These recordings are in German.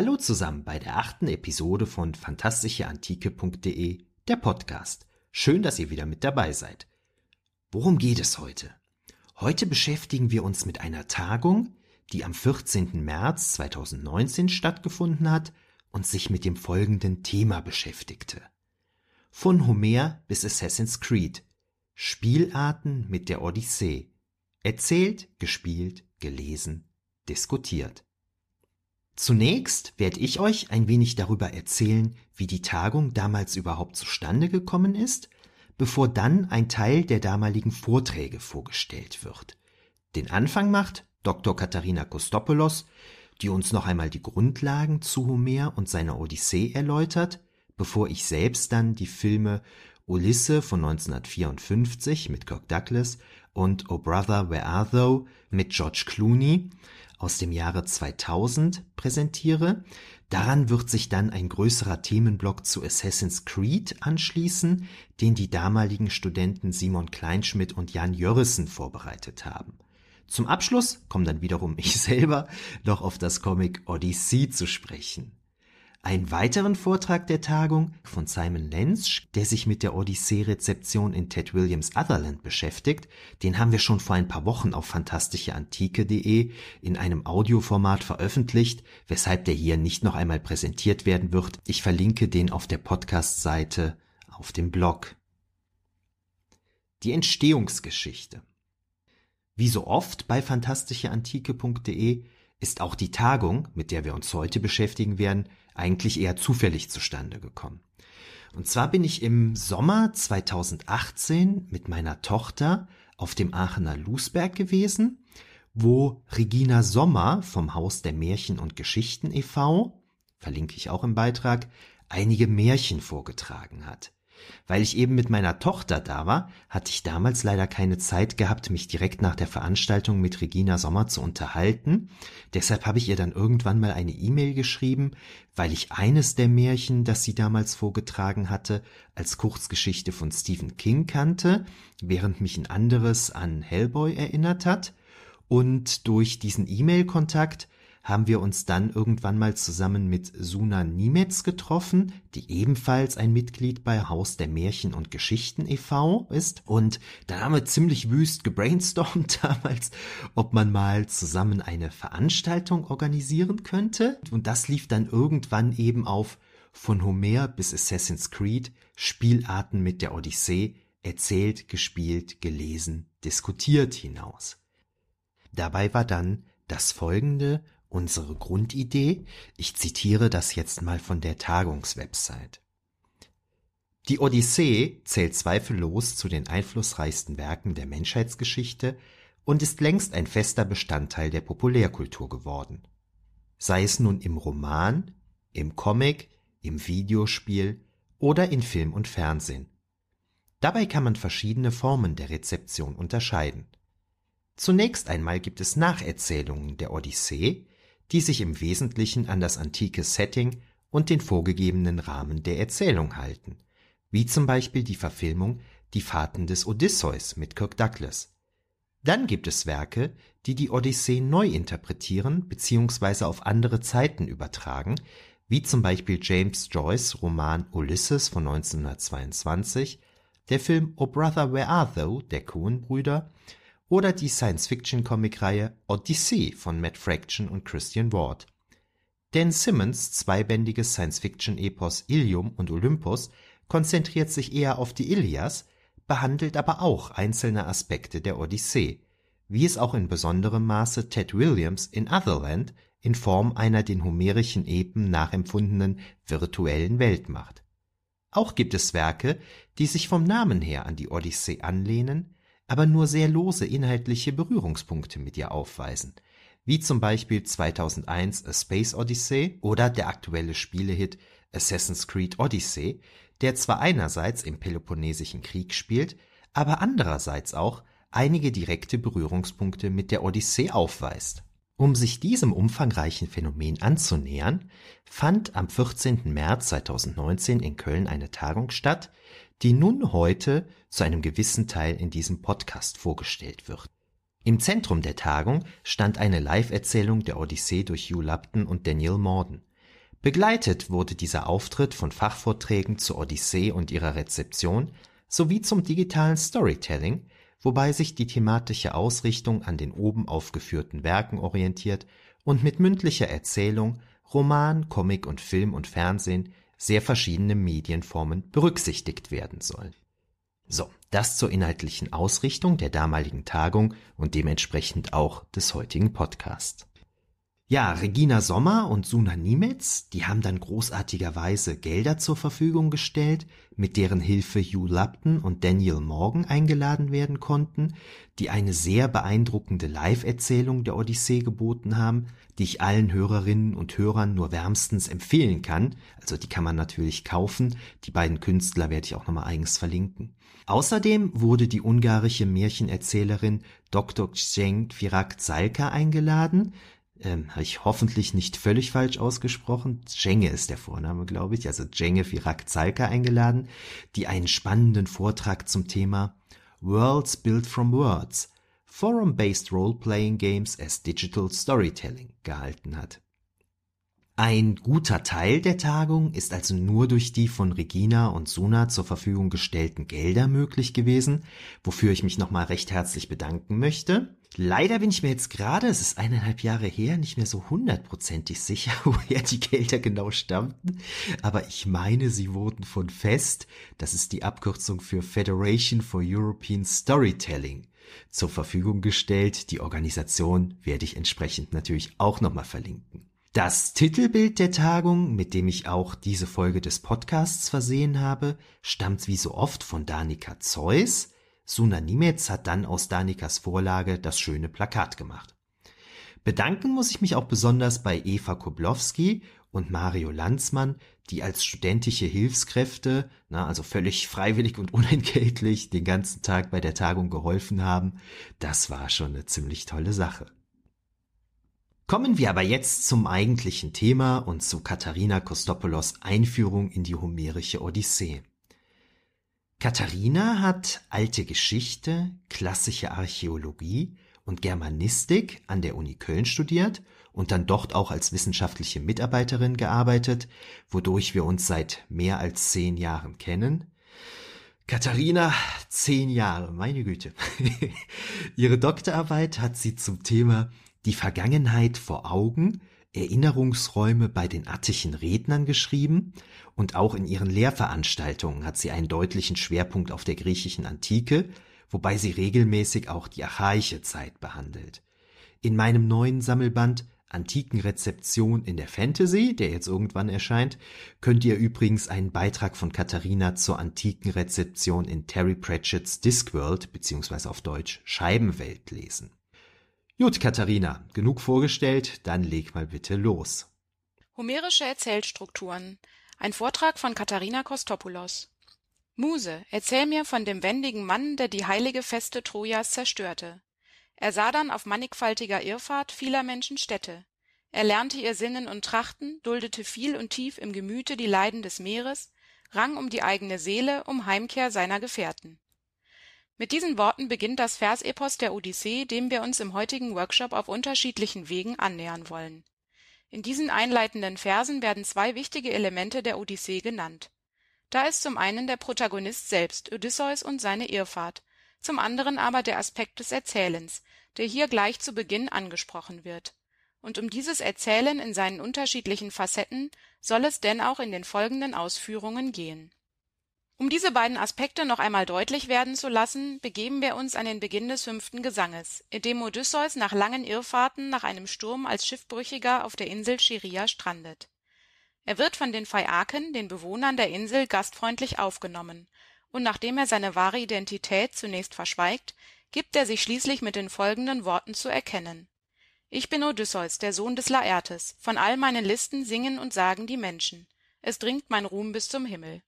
Hallo zusammen bei der achten Episode von fantastischeantike.de, der Podcast. Schön, dass ihr wieder mit dabei seid. Worum geht es heute? Heute beschäftigen wir uns mit einer Tagung, die am 14. März 2019 stattgefunden hat und sich mit dem folgenden Thema beschäftigte. Von Homer bis Assassin's Creed. Spielarten mit der Odyssee. Erzählt, gespielt, gelesen, diskutiert. Zunächst werde ich euch ein wenig darüber erzählen, wie die Tagung damals überhaupt zustande gekommen ist, bevor dann ein Teil der damaligen Vorträge vorgestellt wird. Den Anfang macht Dr. Katharina Kostopoulos, die uns noch einmal die Grundlagen zu Homer und seiner Odyssee erläutert, bevor ich selbst dann die Filme Ulisse von 1954 mit Kirk Douglas und Oh Brother, Where Are Thou mit George Clooney aus dem Jahre 2000 präsentiere. Daran wird sich dann ein größerer Themenblock zu Assassin's Creed anschließen, den die damaligen Studenten Simon Kleinschmidt und Jan Jörrissen vorbereitet haben. Zum Abschluss kommt dann wiederum ich selber noch auf das Comic Odyssey zu sprechen. Einen weiteren Vortrag der Tagung von Simon Lenz, der sich mit der Odyssee-Rezeption in Ted Williams Otherland beschäftigt, den haben wir schon vor ein paar Wochen auf fantastischeantike.de in einem Audioformat veröffentlicht, weshalb der hier nicht noch einmal präsentiert werden wird. Ich verlinke den auf der Podcast-Seite auf dem Blog. Die Entstehungsgeschichte. Wie so oft bei fantastischeantike.de ist auch die Tagung, mit der wir uns heute beschäftigen werden, eigentlich eher zufällig zustande gekommen. Und zwar bin ich im Sommer 2018 mit meiner Tochter auf dem Aachener Lusberg gewesen, wo Regina Sommer vom Haus der Märchen und Geschichten e.V., verlinke ich auch im Beitrag, einige Märchen vorgetragen hat. Weil ich eben mit meiner Tochter da war, hatte ich damals leider keine Zeit gehabt, mich direkt nach der Veranstaltung mit Regina Sommer zu unterhalten. Deshalb habe ich ihr dann irgendwann mal eine E-Mail geschrieben, weil ich eines der Märchen, das sie damals vorgetragen hatte, als Kurzgeschichte von Stephen King kannte, während mich ein anderes an Hellboy erinnert hat. Und durch diesen E-Mail-Kontakt haben wir uns dann irgendwann mal zusammen mit Suna Niemetz getroffen, die ebenfalls ein Mitglied bei Haus der Märchen und Geschichten e.V. ist. Und da haben wir ziemlich wüst gebrainstormt damals, ob man mal zusammen eine Veranstaltung organisieren könnte. Und das lief dann irgendwann eben auf von Homer bis Assassin's Creed, Spielarten mit der Odyssee, erzählt, gespielt, gelesen, diskutiert hinaus. Dabei war dann das folgende unsere Grundidee, ich zitiere das jetzt mal von der Tagungswebsite. Die Odyssee zählt zweifellos zu den einflussreichsten Werken der Menschheitsgeschichte und ist längst ein fester Bestandteil der Populärkultur geworden. Sei es nun im Roman, im Comic, im Videospiel oder in Film und Fernsehen. Dabei kann man verschiedene Formen der Rezeption unterscheiden. Zunächst einmal gibt es Nacherzählungen der Odyssee, die sich im Wesentlichen an das antike Setting und den vorgegebenen Rahmen der Erzählung halten, wie zum Beispiel die Verfilmung Die Fahrten des Odysseus mit Kirk Douglas. Dann gibt es Werke, die die Odyssee neu interpretieren bzw. auf andere Zeiten übertragen, wie zum Beispiel James Joyce Roman Ulysses von 1922, der Film O Brother Where Are Thou der Coen-Brüder oder die Science-Fiction-Comicreihe Odyssey von Matt Fraction und Christian Ward. Dan Simmons zweibändiges Science-Fiction-Epos Ilium und Olympus konzentriert sich eher auf die Ilias, behandelt aber auch einzelne Aspekte der Odyssee, wie es auch in besonderem Maße Ted Williams in Otherland in Form einer den homerischen Epen nachempfundenen virtuellen Welt macht. Auch gibt es Werke, die sich vom Namen her an die Odyssee anlehnen, aber nur sehr lose inhaltliche Berührungspunkte mit ihr aufweisen, wie zum Beispiel 2001 A Space Odyssey oder der aktuelle Spielehit Assassin's Creed Odyssey, der zwar einerseits im Peloponnesischen Krieg spielt, aber andererseits auch einige direkte Berührungspunkte mit der Odyssee aufweist. Um sich diesem umfangreichen Phänomen anzunähern, fand am 14. März 2019 in Köln eine Tagung statt, die nun heute zu einem gewissen Teil in diesem Podcast vorgestellt wird. Im Zentrum der Tagung stand eine Live-Erzählung der Odyssee durch Hugh Lupton und Daniel Morden. Begleitet wurde dieser Auftritt von Fachvorträgen zur Odyssee und ihrer Rezeption sowie zum digitalen Storytelling, wobei sich die thematische Ausrichtung an den oben aufgeführten Werken orientiert und mit mündlicher Erzählung, Roman, Comic und Film und Fernsehen sehr verschiedene Medienformen berücksichtigt werden sollen. So, das zur inhaltlichen Ausrichtung der damaligen Tagung und dementsprechend auch des heutigen Podcasts. Ja, Regina Sommer und Suna Niemetz, die haben dann großartigerweise Gelder zur Verfügung gestellt, mit deren Hilfe Hugh Lupton und Daniel Morgan eingeladen werden konnten, die eine sehr beeindruckende Live-Erzählung der Odyssee geboten haben, die ich allen Hörerinnen und Hörern nur wärmstens empfehlen kann. Also die kann man natürlich kaufen. Die beiden Künstler werde ich auch nochmal eigens verlinken. Außerdem wurde die ungarische Märchenerzählerin Dr. Cenk Firak Zalka eingeladen, ähm, habe ich hoffentlich nicht völlig falsch ausgesprochen. Jenge ist der Vorname, glaube ich, also Jenge Firak Zalka eingeladen, die einen spannenden Vortrag zum Thema Worlds Built from Words, Forum-Based Role-Playing Games as Digital Storytelling gehalten hat. Ein guter Teil der Tagung ist also nur durch die von Regina und Suna zur Verfügung gestellten Gelder möglich gewesen, wofür ich mich nochmal recht herzlich bedanken möchte. Leider bin ich mir jetzt gerade, es ist eineinhalb Jahre her, nicht mehr so hundertprozentig sicher, woher die Gelder genau stammten, aber ich meine, sie wurden von FEST, das ist die Abkürzung für Federation for European Storytelling, zur Verfügung gestellt. Die Organisation werde ich entsprechend natürlich auch nochmal verlinken. Das Titelbild der Tagung, mit dem ich auch diese Folge des Podcasts versehen habe, stammt wie so oft von Danica Zeus. Suna Nimetz hat dann aus Danikas Vorlage das schöne Plakat gemacht. Bedanken muss ich mich auch besonders bei Eva Koblowski und Mario Lanzmann, die als studentische Hilfskräfte, na, also völlig freiwillig und unentgeltlich, den ganzen Tag bei der Tagung geholfen haben. Das war schon eine ziemlich tolle Sache. Kommen wir aber jetzt zum eigentlichen Thema und zu Katharina Kostopoulos Einführung in die homerische Odyssee. Katharina hat alte Geschichte, klassische Archäologie und Germanistik an der Uni Köln studiert und dann dort auch als wissenschaftliche Mitarbeiterin gearbeitet, wodurch wir uns seit mehr als zehn Jahren kennen. Katharina, zehn Jahre, meine Güte. Ihre Doktorarbeit hat sie zum Thema die Vergangenheit vor Augen, Erinnerungsräume bei den attischen Rednern geschrieben und auch in ihren Lehrveranstaltungen hat sie einen deutlichen Schwerpunkt auf der griechischen Antike, wobei sie regelmäßig auch die archaische Zeit behandelt. In meinem neuen Sammelband Antikenrezeption in der Fantasy, der jetzt irgendwann erscheint, könnt ihr übrigens einen Beitrag von Katharina zur antiken Rezeption in Terry Pratchett's Discworld bzw. auf Deutsch Scheibenwelt lesen. Gut, Katharina, genug vorgestellt, dann leg mal bitte los. Homerische Erzählstrukturen. Ein Vortrag von Katharina Kostopoulos. Muse, erzähl mir von dem wendigen Mann, der die heilige Feste Trojas zerstörte. Er sah dann auf mannigfaltiger Irrfahrt vieler Menschen Städte. Er lernte ihr Sinnen und Trachten, duldete viel und tief im Gemüte die Leiden des Meeres, rang um die eigene Seele, um Heimkehr seiner Gefährten. Mit diesen Worten beginnt das Versepos der Odyssee, dem wir uns im heutigen Workshop auf unterschiedlichen Wegen annähern wollen. In diesen einleitenden Versen werden zwei wichtige Elemente der Odyssee genannt. Da ist zum einen der Protagonist selbst, Odysseus und seine Irrfahrt, zum anderen aber der Aspekt des Erzählens, der hier gleich zu Beginn angesprochen wird. Und um dieses Erzählen in seinen unterschiedlichen Facetten soll es denn auch in den folgenden Ausführungen gehen um diese beiden Aspekte noch einmal deutlich werden zu lassen, begeben wir uns an den Beginn des fünften Gesanges, in dem Odysseus nach langen Irrfahrten nach einem Sturm als Schiffbrüchiger auf der Insel Scheria strandet. Er wird von den Phaiaken, den Bewohnern der Insel, gastfreundlich aufgenommen, und nachdem er seine wahre Identität zunächst verschweigt, gibt er sich schließlich mit den folgenden Worten zu erkennen. Ich bin Odysseus, der Sohn des Laertes, von all meinen Listen singen und sagen die Menschen, es dringt mein Ruhm bis zum Himmel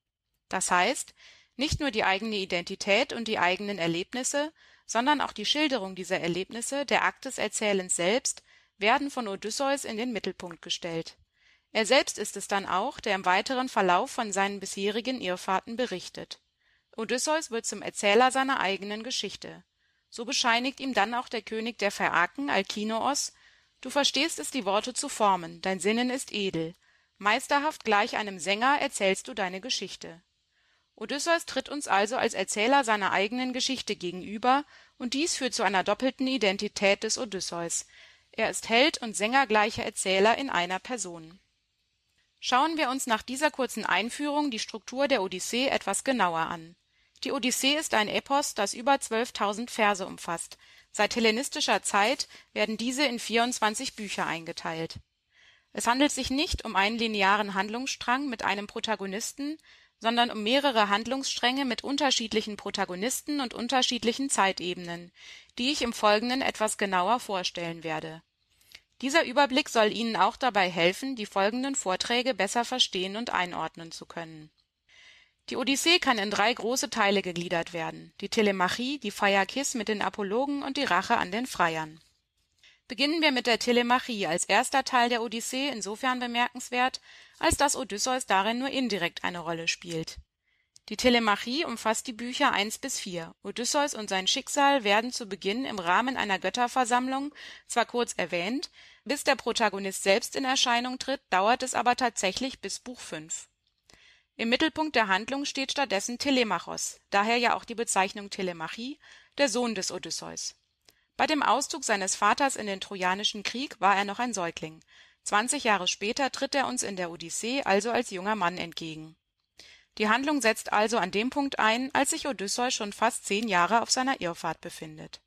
das heißt, nicht nur die eigene Identität und die eigenen Erlebnisse, sondern auch die Schilderung dieser Erlebnisse, der Akt des Erzählens selbst, werden von Odysseus in den Mittelpunkt gestellt. Er selbst ist es dann auch, der im weiteren Verlauf von seinen bisherigen Irrfahrten berichtet. Odysseus wird zum Erzähler seiner eigenen Geschichte. So bescheinigt ihm dann auch der König der Phäaken, Alkinoos, Du verstehst es, die Worte zu formen, dein Sinnen ist edel, Meisterhaft gleich einem Sänger erzählst du deine Geschichte. Odysseus tritt uns also als Erzähler seiner eigenen Geschichte gegenüber, und dies führt zu einer doppelten Identität des Odysseus. Er ist Held und sängergleicher Erzähler in einer Person. Schauen wir uns nach dieser kurzen Einführung die Struktur der Odyssee etwas genauer an. Die Odyssee ist ein Epos, das über 12.000 Verse umfasst. Seit hellenistischer Zeit werden diese in 24 Bücher eingeteilt. Es handelt sich nicht um einen linearen Handlungsstrang mit einem Protagonisten, sondern um mehrere Handlungsstränge mit unterschiedlichen Protagonisten und unterschiedlichen Zeitebenen, die ich im Folgenden etwas genauer vorstellen werde. Dieser Überblick soll Ihnen auch dabei helfen, die folgenden Vorträge besser verstehen und einordnen zu können. Die Odyssee kann in drei große Teile gegliedert werden: die Telemachie, die Phaiakis mit den Apologen und die Rache an den Freiern Beginnen wir mit der Telemachie als erster Teil der Odyssee insofern bemerkenswert, als dass Odysseus darin nur indirekt eine Rolle spielt. Die Telemachie umfasst die Bücher 1 bis 4. Odysseus und sein Schicksal werden zu Beginn im Rahmen einer Götterversammlung zwar kurz erwähnt, bis der Protagonist selbst in Erscheinung tritt, dauert es aber tatsächlich bis Buch 5. Im Mittelpunkt der Handlung steht stattdessen Telemachos, daher ja auch die Bezeichnung Telemachie, der Sohn des Odysseus bei dem Auszug seines Vaters in den Trojanischen Krieg war er noch ein Säugling. Zwanzig Jahre später tritt er uns in der Odyssee also als junger Mann entgegen. Die Handlung setzt also an dem Punkt ein, als sich Odysseus schon fast zehn Jahre auf seiner Irrfahrt befindet.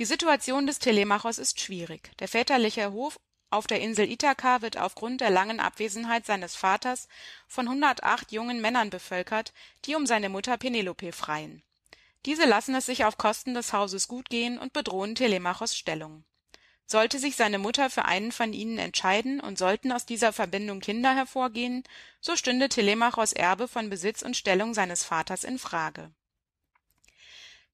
Die Situation des Telemachos ist schwierig. Der väterliche Hof auf der Insel Ithaka wird aufgrund der langen Abwesenheit seines Vaters von 108 jungen Männern bevölkert, die um seine Mutter Penelope freien diese lassen es sich auf Kosten des Hauses gut gehen und bedrohen Telemachos Stellung. Sollte sich seine Mutter für einen von ihnen entscheiden und sollten aus dieser Verbindung Kinder hervorgehen, so stünde Telemachos Erbe von Besitz und Stellung seines Vaters in Frage.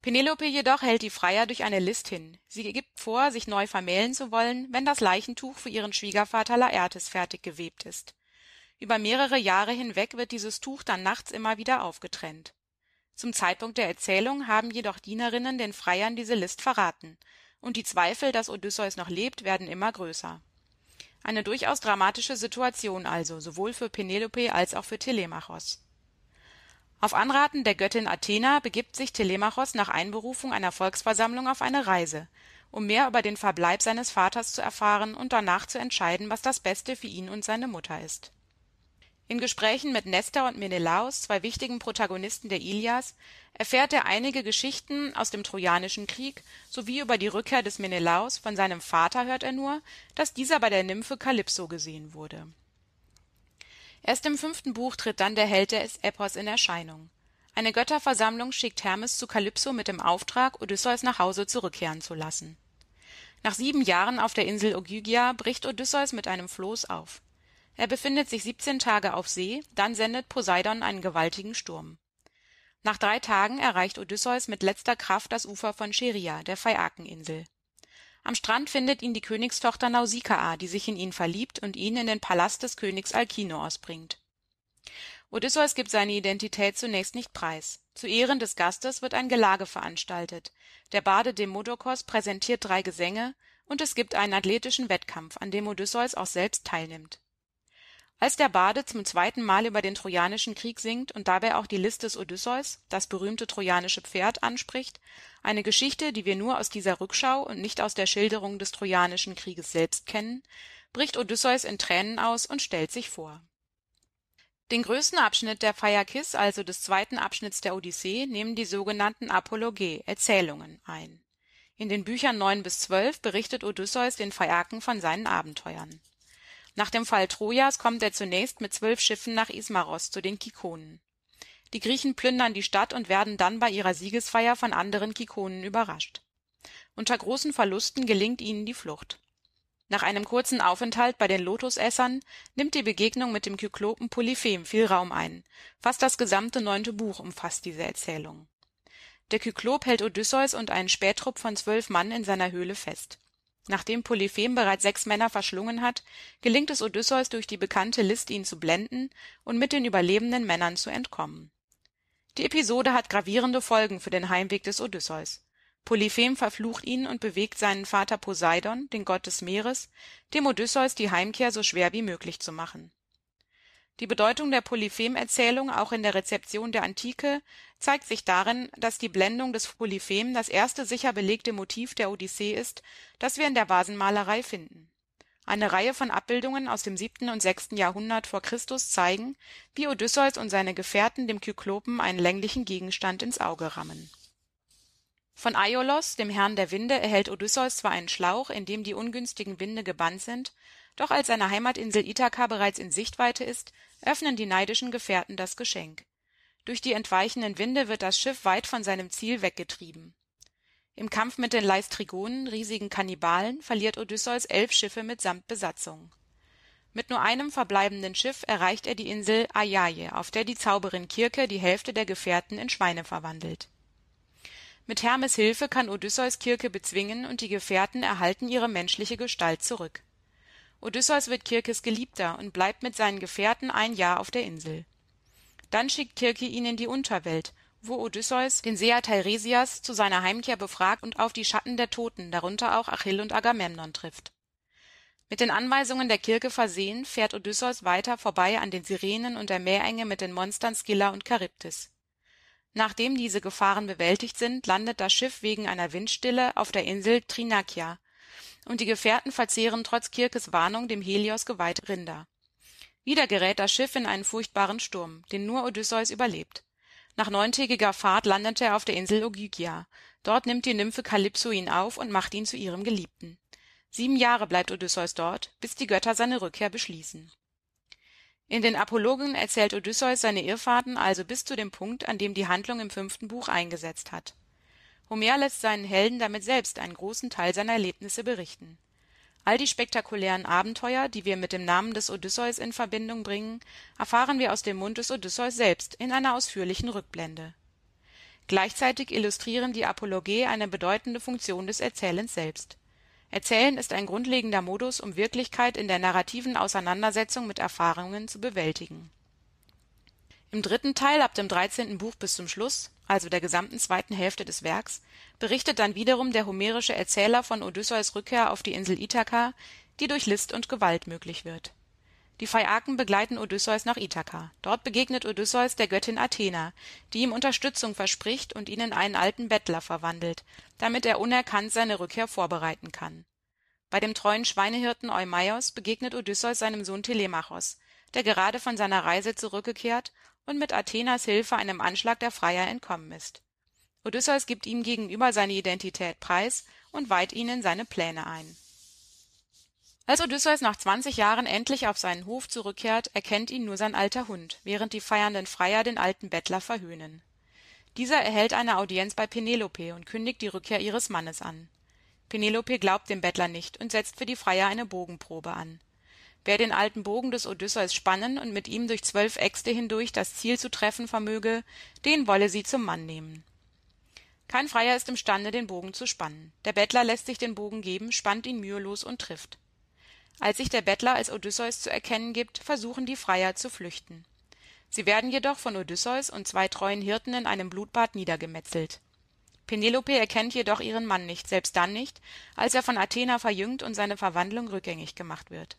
Penelope jedoch hält die Freier durch eine List hin. Sie gibt vor, sich neu vermählen zu wollen, wenn das Leichentuch für ihren Schwiegervater Laertes fertig gewebt ist. Über mehrere Jahre hinweg wird dieses Tuch dann nachts immer wieder aufgetrennt. Zum Zeitpunkt der Erzählung haben jedoch Dienerinnen den Freiern diese List verraten, und die Zweifel, dass Odysseus noch lebt, werden immer größer. Eine durchaus dramatische Situation also, sowohl für Penelope als auch für Telemachos. Auf Anraten der Göttin Athena begibt sich Telemachos nach Einberufung einer Volksversammlung auf eine Reise, um mehr über den Verbleib seines Vaters zu erfahren und danach zu entscheiden, was das Beste für ihn und seine Mutter ist in Gesprächen mit Nestor und Menelaos, zwei wichtigen Protagonisten der Ilias, erfährt er einige Geschichten aus dem Trojanischen Krieg sowie über die Rückkehr des Menelaos, von seinem Vater hört er nur, dass dieser bei der Nymphe Kalypso gesehen wurde. Erst im fünften Buch tritt dann der Held des Epos in Erscheinung. Eine Götterversammlung schickt Hermes zu Kalypso mit dem Auftrag, Odysseus nach Hause zurückkehren zu lassen. Nach sieben Jahren auf der Insel Ogygia bricht Odysseus mit einem Floß auf er befindet sich 17 Tage auf See, dann sendet Poseidon einen gewaltigen Sturm. Nach drei Tagen erreicht Odysseus mit letzter Kraft das Ufer von Scheria, der Phaeakeninsel. Am Strand findet ihn die Königstochter Nausikaa, die sich in ihn verliebt und ihn in den Palast des Königs Alkinoos bringt. Odysseus gibt seine Identität zunächst nicht preis. Zu Ehren des Gastes wird ein Gelage veranstaltet. Der Bade Demodokos präsentiert drei Gesänge und es gibt einen athletischen Wettkampf, an dem Odysseus auch selbst teilnimmt. Als der Bade zum zweiten Mal über den Trojanischen Krieg singt und dabei auch die List des Odysseus, das berühmte trojanische Pferd, anspricht, eine Geschichte, die wir nur aus dieser Rückschau und nicht aus der Schilderung des Trojanischen Krieges selbst kennen, bricht Odysseus in Tränen aus und stellt sich vor. Den größten Abschnitt der Phaiakis, also des zweiten Abschnitts der Odyssee, nehmen die sogenannten Apologe, Erzählungen, ein. In den Büchern neun bis zwölf berichtet Odysseus den Phaiaken von seinen Abenteuern nach dem Fall Trojas kommt er zunächst mit zwölf Schiffen nach Ismaros zu den Kikonen. Die Griechen plündern die Stadt und werden dann bei ihrer Siegesfeier von anderen Kikonen überrascht. Unter großen Verlusten gelingt ihnen die Flucht. Nach einem kurzen Aufenthalt bei den Lotusessern nimmt die Begegnung mit dem Kyklopen Polyphem viel Raum ein. Fast das gesamte neunte Buch umfasst diese Erzählung. Der Kyklop hält Odysseus und einen Spähtrupp von zwölf Mann in seiner Höhle fest. Nachdem Polyphem bereits sechs Männer verschlungen hat, gelingt es Odysseus durch die bekannte List ihn zu blenden und mit den überlebenden Männern zu entkommen. Die Episode hat gravierende Folgen für den Heimweg des Odysseus. Polyphem verflucht ihn und bewegt seinen Vater Poseidon, den Gott des Meeres, dem Odysseus die Heimkehr so schwer wie möglich zu machen. Die Bedeutung der Polyphem-Erzählung auch in der Rezeption der Antike zeigt sich darin, dass die Blendung des Polyphem das erste sicher belegte Motiv der Odyssee ist, das wir in der Vasenmalerei finden. Eine Reihe von Abbildungen aus dem siebten und sechsten Jahrhundert vor Christus zeigen, wie Odysseus und seine Gefährten dem Kyklopen einen länglichen Gegenstand ins Auge rammen von Aiolos, dem Herrn der Winde, erhält Odysseus zwar einen Schlauch, in dem die ungünstigen Winde gebannt sind, doch als seine Heimatinsel Ithaka bereits in Sichtweite ist, öffnen die neidischen Gefährten das Geschenk. Durch die entweichenden Winde wird das Schiff weit von seinem Ziel weggetrieben. Im Kampf mit den Leistrigonen, riesigen Kannibalen, verliert Odysseus elf Schiffe mitsamt Besatzung. Mit nur einem verbleibenden Schiff erreicht er die Insel Aiaie, auf der die Zauberin Kirke die Hälfte der Gefährten in Schweine verwandelt mit Hermes Hilfe kann Odysseus Kirke bezwingen und die Gefährten erhalten ihre menschliche Gestalt zurück. Odysseus wird Kirkes Geliebter und bleibt mit seinen Gefährten ein Jahr auf der Insel. Dann schickt Kirke ihn in die Unterwelt, wo Odysseus den Seher Teiresias zu seiner Heimkehr befragt und auf die Schatten der Toten, darunter auch Achill und Agamemnon trifft. Mit den Anweisungen der Kirke versehen, fährt Odysseus weiter vorbei an den Sirenen und der Meerenge mit den Monstern Scylla und Charybdis. Nachdem diese Gefahren bewältigt sind, landet das Schiff wegen einer Windstille auf der Insel Thrinakia, und die Gefährten verzehren trotz Kirkes Warnung dem Helios geweihte Rinder. Wieder gerät das Schiff in einen furchtbaren Sturm, den nur Odysseus überlebt. Nach neuntägiger Fahrt landet er auf der Insel Ogygia. Dort nimmt die Nymphe Kalypso ihn auf und macht ihn zu ihrem Geliebten. Sieben Jahre bleibt Odysseus dort, bis die Götter seine Rückkehr beschließen in den Apologen erzählt Odysseus seine Irrfahrten also bis zu dem Punkt, an dem die Handlung im fünften Buch eingesetzt hat. Homer lässt seinen Helden damit selbst einen großen Teil seiner Erlebnisse berichten. All die spektakulären Abenteuer, die wir mit dem Namen des Odysseus in Verbindung bringen, erfahren wir aus dem Mund des Odysseus selbst in einer ausführlichen Rückblende. Gleichzeitig illustrieren die Apologe eine bedeutende Funktion des Erzählens selbst Erzählen ist ein grundlegender Modus, um Wirklichkeit in der narrativen Auseinandersetzung mit Erfahrungen zu bewältigen. Im dritten Teil ab dem dreizehnten Buch bis zum Schluss, also der gesamten zweiten Hälfte des Werks, berichtet dann wiederum der homerische Erzähler von Odysseus Rückkehr auf die Insel Ithaka, die durch List und Gewalt möglich wird die Phaiaken begleiten Odysseus nach Ithaka. Dort begegnet Odysseus der Göttin Athena, die ihm Unterstützung verspricht und ihn in einen alten Bettler verwandelt, damit er unerkannt seine Rückkehr vorbereiten kann. Bei dem treuen Schweinehirten Eumaios begegnet Odysseus seinem Sohn Telemachos, der gerade von seiner Reise zurückgekehrt und mit Athenas Hilfe einem Anschlag der Freier entkommen ist. Odysseus gibt ihm gegenüber seine Identität preis und weiht ihn in seine Pläne ein als Odysseus nach zwanzig Jahren endlich auf seinen Hof zurückkehrt, erkennt ihn nur sein alter Hund, während die feiernden Freier den alten Bettler verhöhnen. Dieser erhält eine Audienz bei Penelope und kündigt die Rückkehr ihres Mannes an. Penelope glaubt dem Bettler nicht und setzt für die Freier eine Bogenprobe an. Wer den alten Bogen des Odysseus spannen und mit ihm durch zwölf Äxte hindurch das Ziel zu treffen vermöge, den wolle sie zum Mann nehmen. Kein Freier ist imstande, den Bogen zu spannen. Der Bettler lässt sich den Bogen geben, spannt ihn mühelos und trifft. Als sich der Bettler als Odysseus zu erkennen gibt, versuchen die Freier zu flüchten. Sie werden jedoch von Odysseus und zwei treuen Hirten in einem Blutbad niedergemetzelt. Penelope erkennt jedoch ihren Mann nicht, selbst dann nicht, als er von Athena verjüngt und seine Verwandlung rückgängig gemacht wird.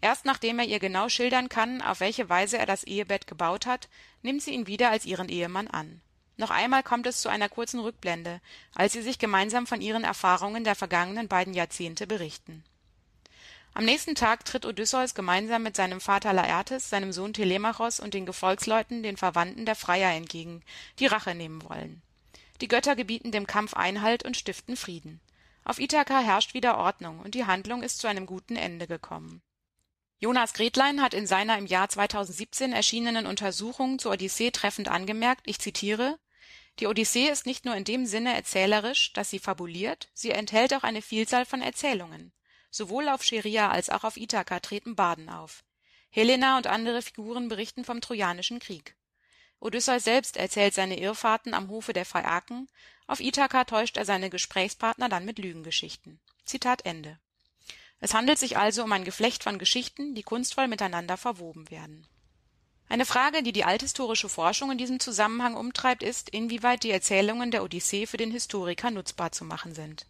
Erst nachdem er ihr genau schildern kann, auf welche Weise er das Ehebett gebaut hat, nimmt sie ihn wieder als ihren Ehemann an. Noch einmal kommt es zu einer kurzen Rückblende, als sie sich gemeinsam von ihren Erfahrungen der vergangenen beiden Jahrzehnte berichten am nächsten Tag tritt Odysseus gemeinsam mit seinem Vater Laertes, seinem Sohn Telemachos und den Gefolgsleuten den Verwandten der Freier entgegen, die Rache nehmen wollen. Die Götter gebieten dem Kampf Einhalt und stiften Frieden. Auf Ithaka herrscht wieder Ordnung und die Handlung ist zu einem guten Ende gekommen. Jonas Gretlein hat in seiner im Jahr 2017 erschienenen Untersuchung zur Odyssee treffend angemerkt, ich zitiere, die Odyssee ist nicht nur in dem Sinne erzählerisch, dass sie fabuliert, sie enthält auch eine Vielzahl von Erzählungen. Sowohl auf Scheria als auch auf Ithaka treten Baden auf. Helena und andere Figuren berichten vom Trojanischen Krieg. Odysseus selbst erzählt seine Irrfahrten am Hofe der Phaiaken, auf Ithaka täuscht er seine Gesprächspartner dann mit Lügengeschichten. Zitat Ende. Es handelt sich also um ein Geflecht von Geschichten, die kunstvoll miteinander verwoben werden Eine Frage, die die althistorische Forschung in diesem Zusammenhang umtreibt, ist, inwieweit die Erzählungen der Odyssee für den Historiker nutzbar zu machen sind.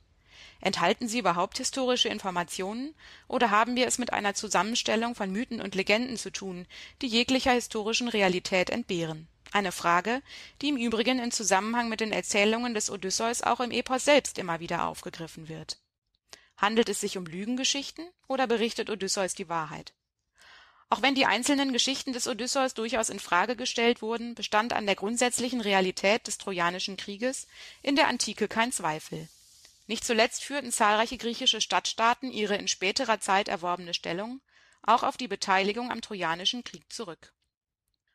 Enthalten sie überhaupt historische Informationen, oder haben wir es mit einer Zusammenstellung von Mythen und Legenden zu tun, die jeglicher historischen Realität entbehren? Eine Frage, die im Übrigen in Zusammenhang mit den Erzählungen des Odysseus auch im Epos selbst immer wieder aufgegriffen wird. Handelt es sich um Lügengeschichten oder berichtet Odysseus die Wahrheit? Auch wenn die einzelnen Geschichten des Odysseus durchaus in Frage gestellt wurden, bestand an der grundsätzlichen Realität des Trojanischen Krieges in der Antike kein Zweifel. Nicht zuletzt führten zahlreiche griechische Stadtstaaten ihre in späterer Zeit erworbene Stellung auch auf die Beteiligung am Trojanischen Krieg zurück.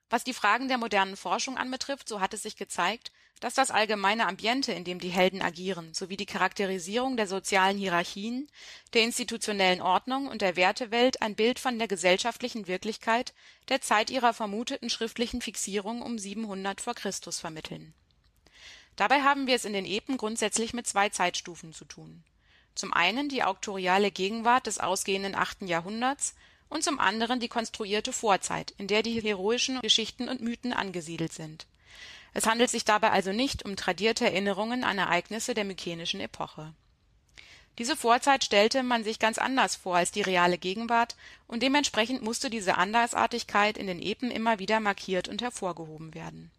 Was die Fragen der modernen Forschung anbetrifft, so hat es sich gezeigt, dass das allgemeine Ambiente, in dem die Helden agieren, sowie die Charakterisierung der sozialen Hierarchien, der institutionellen Ordnung und der Wertewelt ein Bild von der gesellschaftlichen Wirklichkeit der Zeit ihrer vermuteten schriftlichen Fixierung um 700 v. Chr. vermitteln. Dabei haben wir es in den Epen grundsätzlich mit zwei Zeitstufen zu tun. Zum einen die auktoriale Gegenwart des ausgehenden achten Jahrhunderts und zum anderen die konstruierte Vorzeit, in der die heroischen Geschichten und Mythen angesiedelt sind es handelt sich dabei also nicht um tradierte Erinnerungen an Ereignisse der mykenischen Epoche. Diese Vorzeit stellte man sich ganz anders vor als die reale Gegenwart, und dementsprechend musste diese Andersartigkeit in den Epen immer wieder markiert und hervorgehoben werden.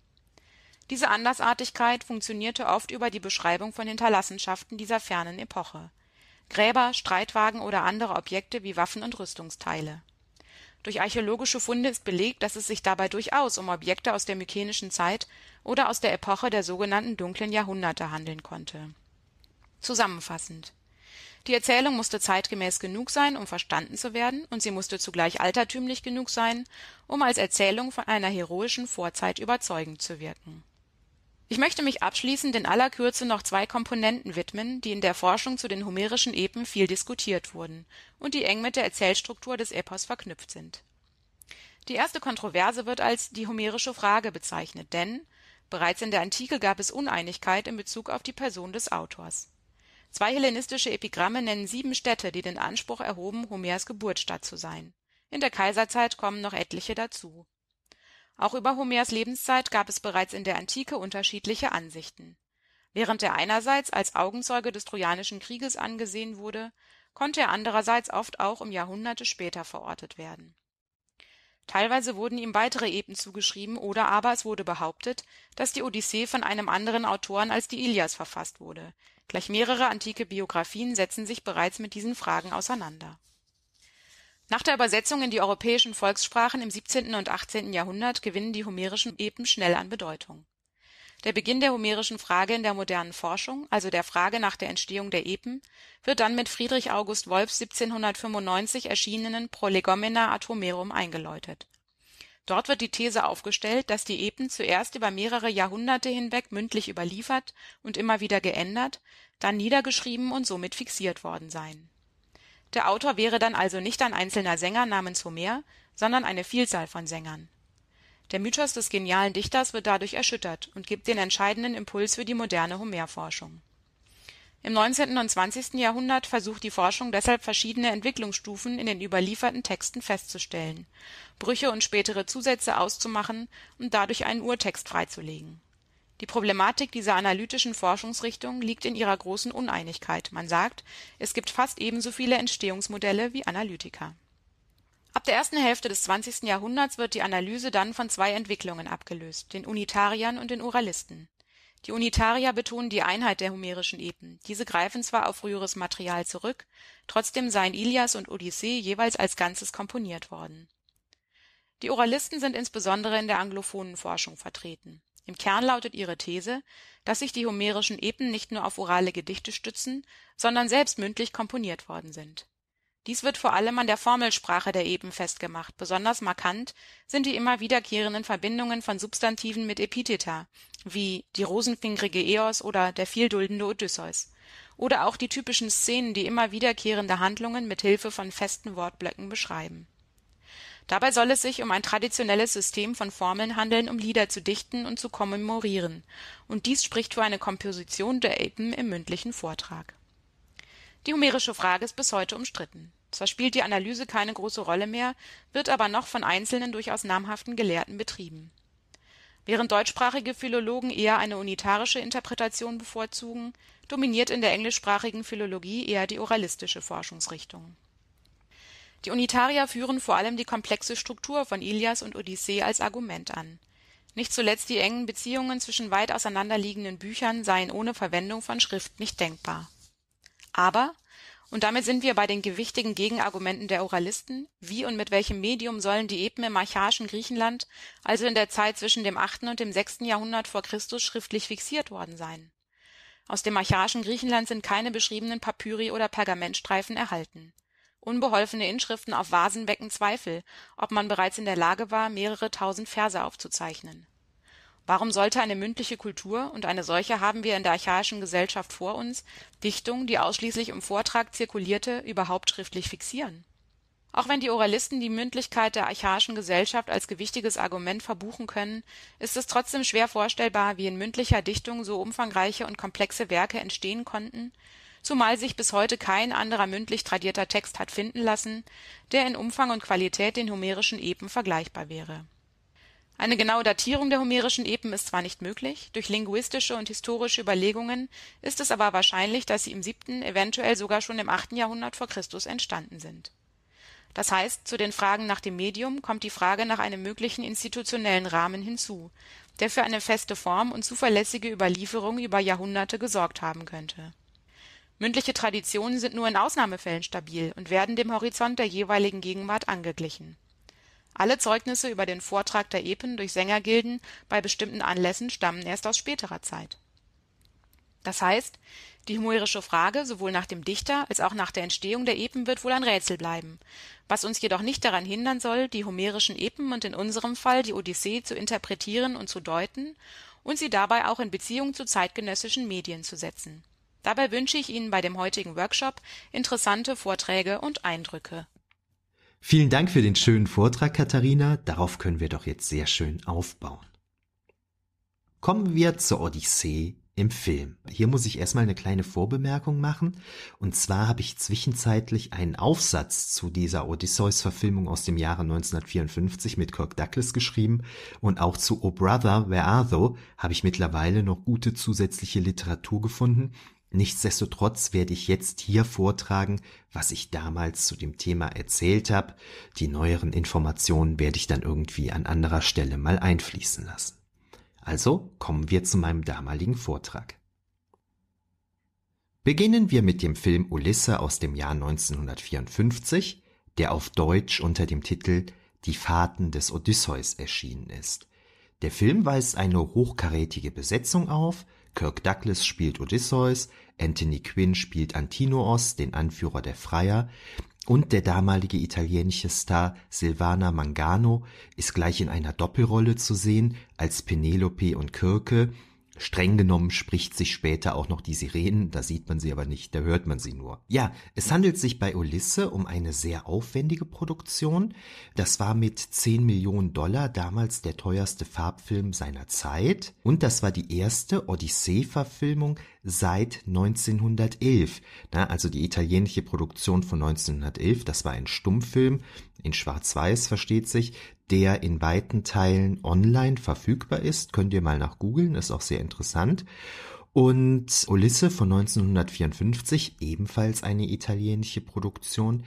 Diese Andersartigkeit funktionierte oft über die Beschreibung von Hinterlassenschaften dieser fernen Epoche Gräber, Streitwagen oder andere Objekte wie Waffen und Rüstungsteile durch archäologische Funde ist belegt, dass es sich dabei durchaus um Objekte aus der mykenischen Zeit oder aus der Epoche der sogenannten dunklen Jahrhunderte handeln konnte. Zusammenfassend Die Erzählung musste zeitgemäß genug sein, um verstanden zu werden, und sie musste zugleich altertümlich genug sein, um als Erzählung von einer heroischen Vorzeit überzeugend zu wirken. Ich möchte mich abschließend in aller Kürze noch zwei Komponenten widmen, die in der Forschung zu den homerischen Epen viel diskutiert wurden und die eng mit der Erzählstruktur des Epos verknüpft sind. Die erste Kontroverse wird als die homerische Frage bezeichnet, denn bereits in der Antike gab es Uneinigkeit in Bezug auf die Person des Autors. Zwei hellenistische Epigramme nennen sieben Städte, die den Anspruch erhoben, Homers Geburtsstadt zu sein. In der Kaiserzeit kommen noch etliche dazu auch über Homers Lebenszeit gab es bereits in der Antike unterschiedliche Ansichten. Während er einerseits als Augenzeuge des Trojanischen Krieges angesehen wurde, konnte er andererseits oft auch um Jahrhunderte später verortet werden. Teilweise wurden ihm weitere Epen zugeschrieben oder aber es wurde behauptet, dass die Odyssee von einem anderen Autoren als die Ilias verfasst wurde. Gleich mehrere antike Biographien setzen sich bereits mit diesen Fragen auseinander nach der Übersetzung in die europäischen Volkssprachen im 17. und 18. Jahrhundert gewinnen die homerischen Epen schnell an Bedeutung. Der Beginn der homerischen Frage in der modernen Forschung, also der Frage nach der Entstehung der Epen, wird dann mit Friedrich August Wolffs 1795 erschienenen Prolegomena ad Homerum eingeläutet. Dort wird die These aufgestellt, dass die Epen zuerst über mehrere Jahrhunderte hinweg mündlich überliefert und immer wieder geändert, dann niedergeschrieben und somit fixiert worden seien der Autor wäre dann also nicht ein einzelner Sänger namens Homer, sondern eine Vielzahl von Sängern. Der Mythos des genialen Dichters wird dadurch erschüttert und gibt den entscheidenden Impuls für die moderne Homerforschung. Im 19. und 20. Jahrhundert versucht die Forschung deshalb verschiedene Entwicklungsstufen in den überlieferten Texten festzustellen, Brüche und spätere Zusätze auszumachen und dadurch einen Urtext freizulegen die Problematik dieser analytischen Forschungsrichtung liegt in ihrer großen Uneinigkeit, man sagt, es gibt fast ebenso viele Entstehungsmodelle wie Analytiker. Ab der ersten Hälfte des 20. Jahrhunderts wird die Analyse dann von zwei Entwicklungen abgelöst, den Unitariern und den Oralisten. Die Unitarier betonen die Einheit der homerischen Epen, diese greifen zwar auf früheres Material zurück, trotzdem seien Ilias und Odyssee jeweils als Ganzes komponiert worden. Die Oralisten sind insbesondere in der anglophonen Forschung vertreten im Kern lautet ihre These, dass sich die homerischen Epen nicht nur auf orale Gedichte stützen, sondern selbst mündlich komponiert worden sind. Dies wird vor allem an der Formelsprache der Epen festgemacht, besonders markant sind die immer wiederkehrenden Verbindungen von Substantiven mit Epitheta, wie die rosenfingrige Eos oder der vielduldende Odysseus, oder auch die typischen Szenen, die immer wiederkehrende Handlungen mit Hilfe von festen Wortblöcken beschreiben Dabei soll es sich um ein traditionelles System von Formeln handeln, um Lieder zu dichten und zu kommemorieren, und dies spricht für eine Komposition der Epen im mündlichen Vortrag. Die homerische Frage ist bis heute umstritten. Zwar spielt die Analyse keine große Rolle mehr, wird aber noch von einzelnen durchaus namhaften Gelehrten betrieben. Während deutschsprachige Philologen eher eine unitarische Interpretation bevorzugen, dominiert in der englischsprachigen Philologie eher die oralistische Forschungsrichtung. Die Unitarier führen vor allem die komplexe Struktur von Ilias und Odyssee als Argument an. Nicht zuletzt die engen Beziehungen zwischen weit auseinanderliegenden Büchern seien ohne Verwendung von Schrift nicht denkbar. Aber und damit sind wir bei den gewichtigen Gegenargumenten der Oralisten. Wie und mit welchem Medium sollen die Epen im archaischen Griechenland, also in der Zeit zwischen dem 8. und dem 6. Jahrhundert vor Christus, schriftlich fixiert worden sein? Aus dem archaischen Griechenland sind keine beschriebenen Papyri oder Pergamentstreifen erhalten. Unbeholfene Inschriften auf Vasen wecken Zweifel, ob man bereits in der Lage war, mehrere tausend Verse aufzuzeichnen. Warum sollte eine mündliche Kultur, und eine solche haben wir in der archaischen Gesellschaft vor uns, Dichtung, die ausschließlich im Vortrag zirkulierte, überhaupt schriftlich fixieren? Auch wenn die Oralisten die Mündlichkeit der archaischen Gesellschaft als gewichtiges Argument verbuchen können, ist es trotzdem schwer vorstellbar, wie in mündlicher Dichtung so umfangreiche und komplexe Werke entstehen konnten, zumal sich bis heute kein anderer mündlich tradierter Text hat finden lassen, der in Umfang und Qualität den homerischen Epen vergleichbar wäre eine genaue Datierung der homerischen Epen ist zwar nicht möglich, durch linguistische und historische Überlegungen ist es aber wahrscheinlich, dass sie im siebten, eventuell sogar schon im achten Jahrhundert vor Christus entstanden sind. Das heißt, zu den Fragen nach dem Medium kommt die Frage nach einem möglichen institutionellen Rahmen hinzu, der für eine feste Form und zuverlässige Überlieferung über Jahrhunderte gesorgt haben könnte. Mündliche Traditionen sind nur in Ausnahmefällen stabil und werden dem Horizont der jeweiligen Gegenwart angeglichen alle Zeugnisse über den Vortrag der Epen durch Sängergilden bei bestimmten Anlässen stammen erst aus späterer Zeit. Das heißt, die homerische Frage sowohl nach dem Dichter als auch nach der Entstehung der Epen wird wohl ein Rätsel bleiben, was uns jedoch nicht daran hindern soll, die homerischen Epen und in unserem Fall die Odyssee zu interpretieren und zu deuten und sie dabei auch in Beziehung zu zeitgenössischen Medien zu setzen. Dabei wünsche ich Ihnen bei dem heutigen Workshop interessante Vorträge und Eindrücke Vielen Dank für den schönen Vortrag, Katharina. Darauf können wir doch jetzt sehr schön aufbauen. Kommen wir zur Odyssee im Film. Hier muss ich erstmal eine kleine Vorbemerkung machen. Und zwar habe ich zwischenzeitlich einen Aufsatz zu dieser Odysseus-Verfilmung aus dem Jahre 1954 mit Kirk Douglas geschrieben. Und auch zu O Brother, Where Are Thou habe ich mittlerweile noch gute zusätzliche Literatur gefunden. Nichtsdestotrotz werde ich jetzt hier vortragen, was ich damals zu dem Thema erzählt habe. Die neueren Informationen werde ich dann irgendwie an anderer Stelle mal einfließen lassen. Also kommen wir zu meinem damaligen Vortrag. Beginnen wir mit dem Film Ulisse aus dem Jahr 1954, der auf Deutsch unter dem Titel Die Fahrten des Odysseus erschienen ist. Der Film weist eine hochkarätige Besetzung auf, Kirk Douglas spielt Odysseus, Anthony Quinn spielt Antinoos, den Anführer der Freier, und der damalige italienische Star Silvana Mangano ist gleich in einer Doppelrolle zu sehen als Penelope und Kirke, Streng genommen spricht sich später auch noch die Sirenen, da sieht man sie aber nicht, da hört man sie nur. Ja, es handelt sich bei Ulisse um eine sehr aufwendige Produktion. Das war mit 10 Millionen Dollar damals der teuerste Farbfilm seiner Zeit und das war die erste Odyssee-Verfilmung seit 1911. Na, also die italienische Produktion von 1911, das war ein Stummfilm in Schwarz-Weiß, versteht sich, der in weiten Teilen online verfügbar ist. Könnt ihr mal nach googeln, ist auch sehr interessant. Und Ulisse von 1954, ebenfalls eine italienische Produktion,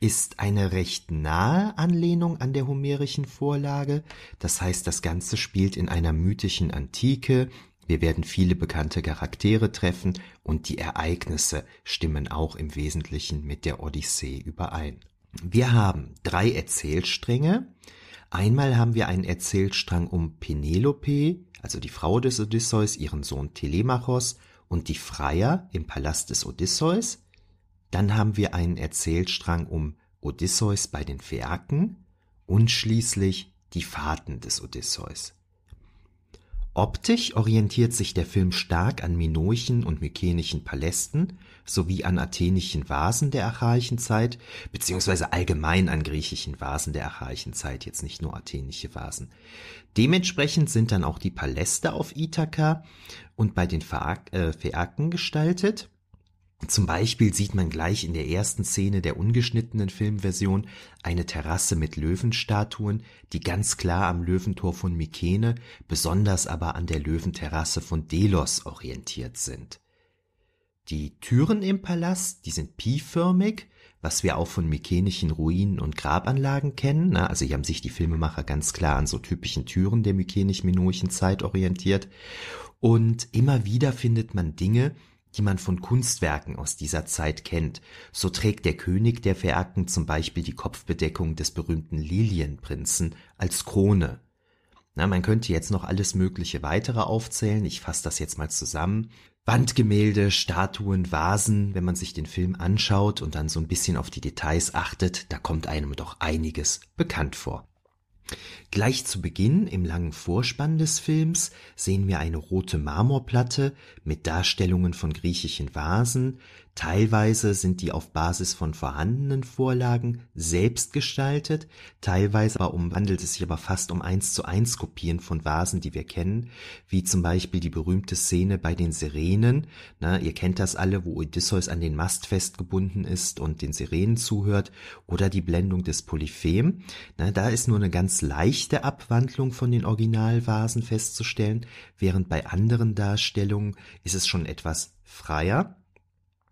ist eine recht nahe Anlehnung an der homerischen Vorlage. Das heißt, das Ganze spielt in einer mythischen Antike. Wir werden viele bekannte Charaktere treffen und die Ereignisse stimmen auch im Wesentlichen mit der Odyssee überein. Wir haben drei Erzählstränge. Einmal haben wir einen Erzählstrang um Penelope, also die Frau des Odysseus, ihren Sohn Telemachos und die Freier im Palast des Odysseus. Dann haben wir einen Erzählstrang um Odysseus bei den Phäaken und schließlich die Fahrten des Odysseus. Optisch orientiert sich der Film stark an minoischen und mykenischen Palästen sowie an athenischen Vasen der archaischen Zeit, beziehungsweise allgemein an griechischen Vasen der archaischen Zeit, jetzt nicht nur athenische Vasen. Dementsprechend sind dann auch die Paläste auf Ithaka und bei den Phäaken gestaltet. Zum Beispiel sieht man gleich in der ersten Szene der ungeschnittenen Filmversion eine Terrasse mit Löwenstatuen, die ganz klar am Löwentor von Mykene, besonders aber an der Löwenterrasse von Delos orientiert sind. Die Türen im Palast, die sind pieförmig, was wir auch von mykenischen Ruinen und Grabanlagen kennen. Also hier haben sich die Filmemacher ganz klar an so typischen Türen der mykenisch-minoischen Zeit orientiert. Und immer wieder findet man Dinge, die man von Kunstwerken aus dieser Zeit kennt. So trägt der König der Phäaken zum Beispiel die Kopfbedeckung des berühmten Lilienprinzen als Krone. Na, man könnte jetzt noch alles mögliche weitere aufzählen. Ich fasse das jetzt mal zusammen. Wandgemälde, Statuen, Vasen, wenn man sich den Film anschaut und dann so ein bisschen auf die Details achtet, da kommt einem doch einiges bekannt vor. Gleich zu Beginn im langen Vorspann des Films sehen wir eine rote Marmorplatte mit Darstellungen von griechischen Vasen, Teilweise sind die auf Basis von vorhandenen Vorlagen selbst gestaltet, teilweise aber um, handelt es sich aber fast um eins zu eins Kopien von Vasen, die wir kennen, wie zum Beispiel die berühmte Szene bei den Sirenen. Na, ihr kennt das alle, wo Odysseus an den Mast festgebunden ist und den Sirenen zuhört, oder die Blendung des Polyphem. Na, da ist nur eine ganz leichte Abwandlung von den Originalvasen festzustellen, während bei anderen Darstellungen ist es schon etwas freier.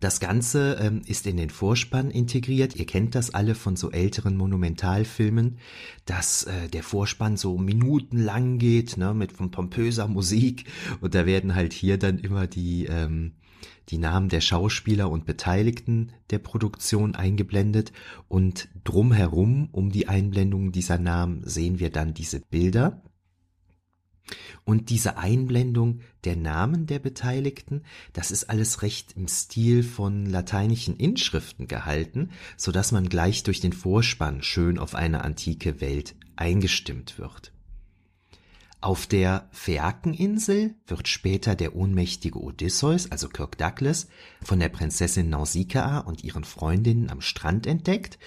Das Ganze ähm, ist in den Vorspann integriert. Ihr kennt das alle von so älteren Monumentalfilmen, dass äh, der Vorspann so minutenlang geht, ne, mit von pompöser Musik. Und da werden halt hier dann immer die, ähm, die Namen der Schauspieler und Beteiligten der Produktion eingeblendet. Und drumherum, um die Einblendung dieser Namen, sehen wir dann diese Bilder. Und diese Einblendung der Namen der Beteiligten, das ist alles recht im Stil von lateinischen Inschriften gehalten, so dass man gleich durch den Vorspann schön auf eine antike Welt eingestimmt wird. Auf der Phäakeninsel wird später der ohnmächtige Odysseus, also Kirk Douglas, von der Prinzessin Nausikaa und ihren Freundinnen am Strand entdeckt.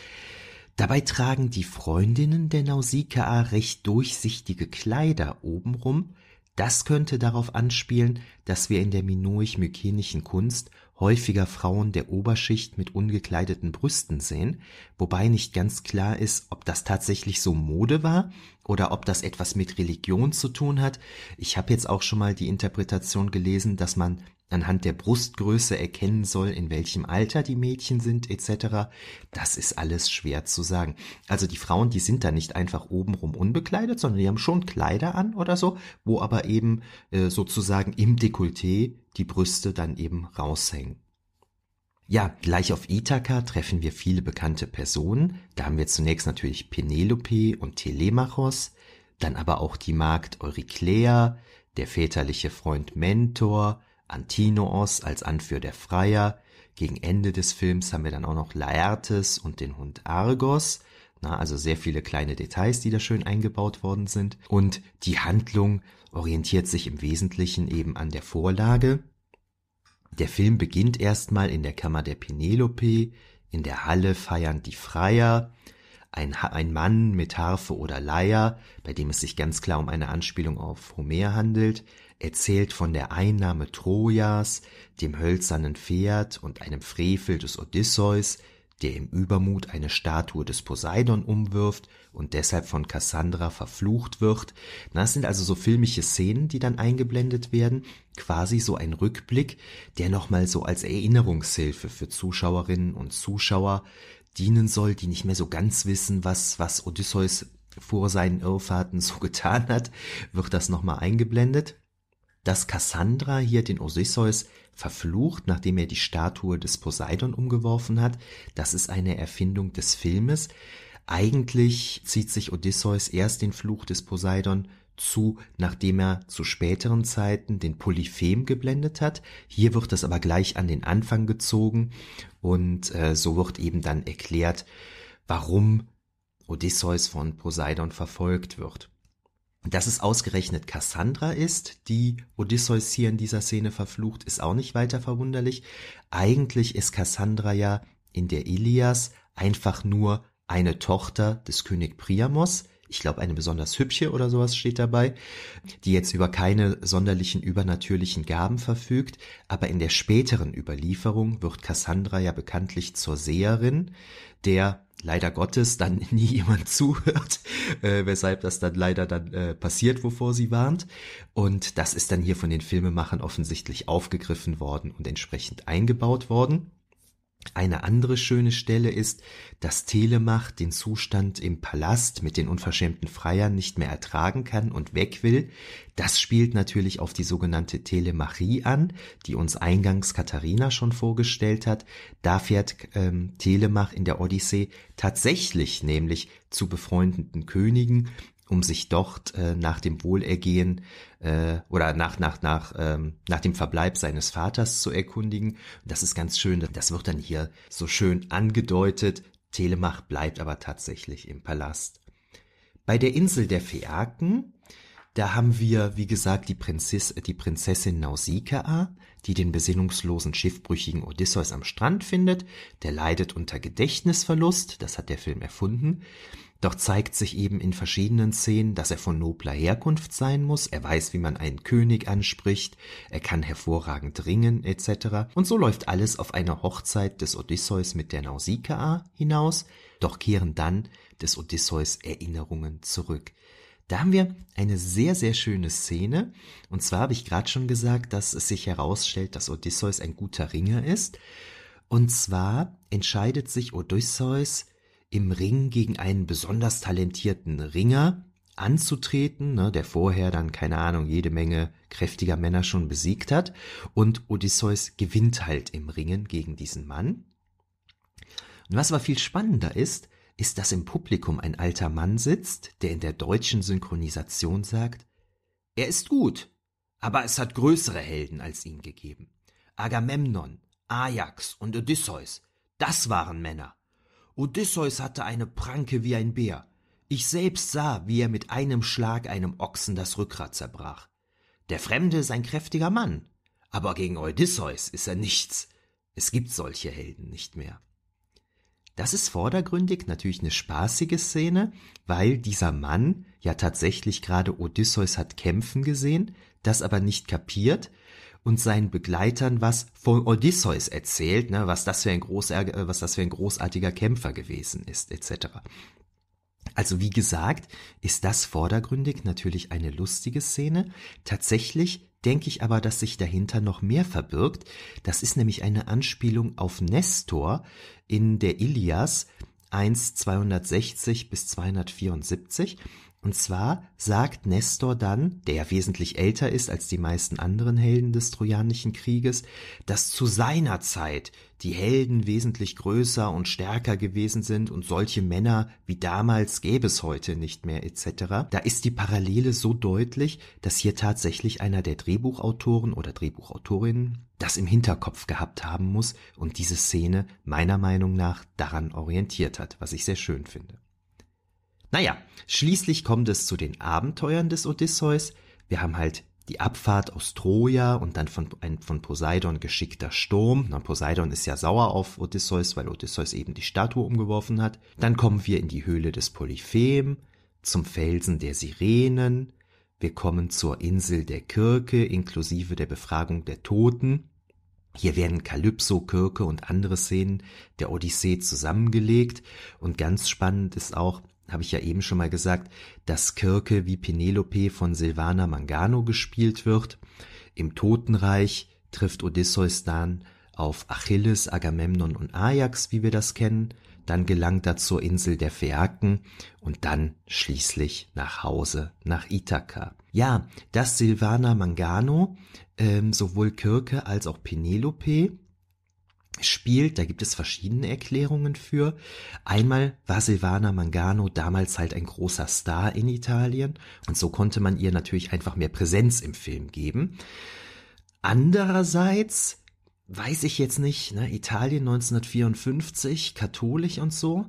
Dabei tragen die Freundinnen der Nausikaa recht durchsichtige Kleider obenrum. Das könnte darauf anspielen, dass wir in der minoisch-mykenischen Kunst häufiger Frauen der Oberschicht mit ungekleideten Brüsten sehen, wobei nicht ganz klar ist, ob das tatsächlich so Mode war oder ob das etwas mit Religion zu tun hat. Ich habe jetzt auch schon mal die Interpretation gelesen, dass man anhand der Brustgröße erkennen soll, in welchem Alter die Mädchen sind etc. Das ist alles schwer zu sagen. Also die Frauen, die sind da nicht einfach obenrum unbekleidet, sondern die haben schon Kleider an oder so, wo aber eben äh, sozusagen im Dekolleté die Brüste dann eben raushängen. Ja, gleich auf Ithaka treffen wir viele bekannte Personen. Da haben wir zunächst natürlich Penelope und Telemachos, dann aber auch die Magd Euryclea, der väterliche Freund Mentor, Antinoos als Anführer der Freier. Gegen Ende des Films haben wir dann auch noch Laertes und den Hund Argos. Na, also sehr viele kleine Details, die da schön eingebaut worden sind. Und die Handlung orientiert sich im Wesentlichen eben an der Vorlage. Der Film beginnt erstmal in der Kammer der Penelope. In der Halle feiern die Freier. Ein, ein Mann mit Harfe oder Leier, bei dem es sich ganz klar um eine Anspielung auf Homer handelt, erzählt von der Einnahme Trojas, dem hölzernen Pferd und einem Frevel des Odysseus, der im Übermut eine Statue des Poseidon umwirft und deshalb von Cassandra verflucht wird. Das sind also so filmische Szenen, die dann eingeblendet werden, quasi so ein Rückblick, der nochmal so als Erinnerungshilfe für Zuschauerinnen und Zuschauer dienen soll, die nicht mehr so ganz wissen, was, was Odysseus vor seinen Irrfahrten so getan hat, wird das nochmal eingeblendet dass Cassandra hier den Odysseus verflucht, nachdem er die Statue des Poseidon umgeworfen hat. Das ist eine Erfindung des Filmes. Eigentlich zieht sich Odysseus erst den Fluch des Poseidon zu, nachdem er zu späteren Zeiten den Polyphem geblendet hat. Hier wird das aber gleich an den Anfang gezogen und äh, so wird eben dann erklärt, warum Odysseus von Poseidon verfolgt wird. Dass es ausgerechnet Cassandra ist, die Odysseus hier in dieser Szene verflucht, ist auch nicht weiter verwunderlich. Eigentlich ist Cassandra ja in der Ilias einfach nur eine Tochter des König Priamos. Ich glaube eine besonders hübsche oder sowas steht dabei, die jetzt über keine sonderlichen übernatürlichen Gaben verfügt, aber in der späteren Überlieferung wird Cassandra ja bekanntlich zur Seherin, der leider Gottes dann nie jemand zuhört, äh, weshalb das dann leider dann äh, passiert, wovor sie warnt. Und das ist dann hier von den Filmemachern offensichtlich aufgegriffen worden und entsprechend eingebaut worden. Eine andere schöne Stelle ist, dass Telemach den Zustand im Palast mit den unverschämten Freiern nicht mehr ertragen kann und weg will. Das spielt natürlich auf die sogenannte Telemachie an, die uns eingangs Katharina schon vorgestellt hat. Da fährt ähm, Telemach in der Odyssee tatsächlich nämlich zu befreundeten Königen um sich dort äh, nach dem Wohlergehen äh, oder nach nach nach ähm, nach dem Verbleib seines Vaters zu erkundigen. das ist ganz schön. Das wird dann hier so schön angedeutet. Telemach bleibt aber tatsächlich im Palast. Bei der Insel der Phäaken, da haben wir, wie gesagt, die, Prinzess, die Prinzessin Nausikaa, die den besinnungslosen, schiffbrüchigen Odysseus am Strand findet. Der leidet unter Gedächtnisverlust, das hat der Film erfunden. Doch zeigt sich eben in verschiedenen Szenen, dass er von nobler Herkunft sein muss, er weiß, wie man einen König anspricht, er kann hervorragend ringen etc. Und so läuft alles auf eine Hochzeit des Odysseus mit der Nausikaa hinaus, doch kehren dann des Odysseus Erinnerungen zurück. Da haben wir eine sehr, sehr schöne Szene. Und zwar habe ich gerade schon gesagt, dass es sich herausstellt, dass Odysseus ein guter Ringer ist. Und zwar entscheidet sich Odysseus im Ring gegen einen besonders talentierten Ringer anzutreten, ne, der vorher dann, keine Ahnung, jede Menge kräftiger Männer schon besiegt hat. Und Odysseus gewinnt halt im Ringen gegen diesen Mann. Und was aber viel spannender ist, ist, dass im Publikum ein alter Mann sitzt, der in der deutschen Synchronisation sagt, er ist gut, aber es hat größere Helden als ihn gegeben. Agamemnon, Ajax und Odysseus, das waren Männer. Odysseus hatte eine Pranke wie ein Bär. Ich selbst sah, wie er mit einem Schlag einem Ochsen das Rückgrat zerbrach. Der Fremde ist ein kräftiger Mann, aber gegen Odysseus ist er nichts. Es gibt solche Helden nicht mehr. Das ist vordergründig natürlich eine spaßige Szene, weil dieser Mann ja tatsächlich gerade Odysseus hat kämpfen gesehen, das aber nicht kapiert und seinen Begleitern was von Odysseus erzählt, ne, was das für ein großer, äh, was das für ein großartiger Kämpfer gewesen ist, etc. Also wie gesagt, ist das vordergründig natürlich eine lustige Szene. Tatsächlich denke ich aber, dass sich dahinter noch mehr verbirgt. Das ist nämlich eine Anspielung auf Nestor in der Ilias 1 260 bis 274. Und zwar sagt Nestor dann, der ja wesentlich älter ist als die meisten anderen Helden des Trojanischen Krieges, dass zu seiner Zeit die Helden wesentlich größer und stärker gewesen sind und solche Männer wie damals gäbe es heute nicht mehr etc. Da ist die Parallele so deutlich, dass hier tatsächlich einer der Drehbuchautoren oder Drehbuchautorinnen das im Hinterkopf gehabt haben muss und diese Szene meiner Meinung nach daran orientiert hat, was ich sehr schön finde. Naja, schließlich kommt es zu den Abenteuern des Odysseus. Wir haben halt die Abfahrt aus Troja und dann von, ein von Poseidon geschickter Sturm. Na, Poseidon ist ja sauer auf Odysseus, weil Odysseus eben die Statue umgeworfen hat. Dann kommen wir in die Höhle des Polyphem, zum Felsen der Sirenen. Wir kommen zur Insel der Kirke inklusive der Befragung der Toten. Hier werden Kalypso, Kirke und andere Szenen der Odyssee zusammengelegt. Und ganz spannend ist auch, habe ich ja eben schon mal gesagt, dass Kirke wie Penelope von Silvana Mangano gespielt wird. Im Totenreich trifft Odysseus dann auf Achilles, Agamemnon und Ajax, wie wir das kennen. Dann gelangt er zur Insel der Phäaken und dann schließlich nach Hause, nach Ithaka. Ja, dass Silvana Mangano ähm, sowohl Kirke als auch Penelope spielt. Da gibt es verschiedene Erklärungen für. Einmal war Silvana Mangano damals halt ein großer Star in Italien und so konnte man ihr natürlich einfach mehr Präsenz im Film geben. Andererseits weiß ich jetzt nicht, ne, Italien 1954, katholisch und so.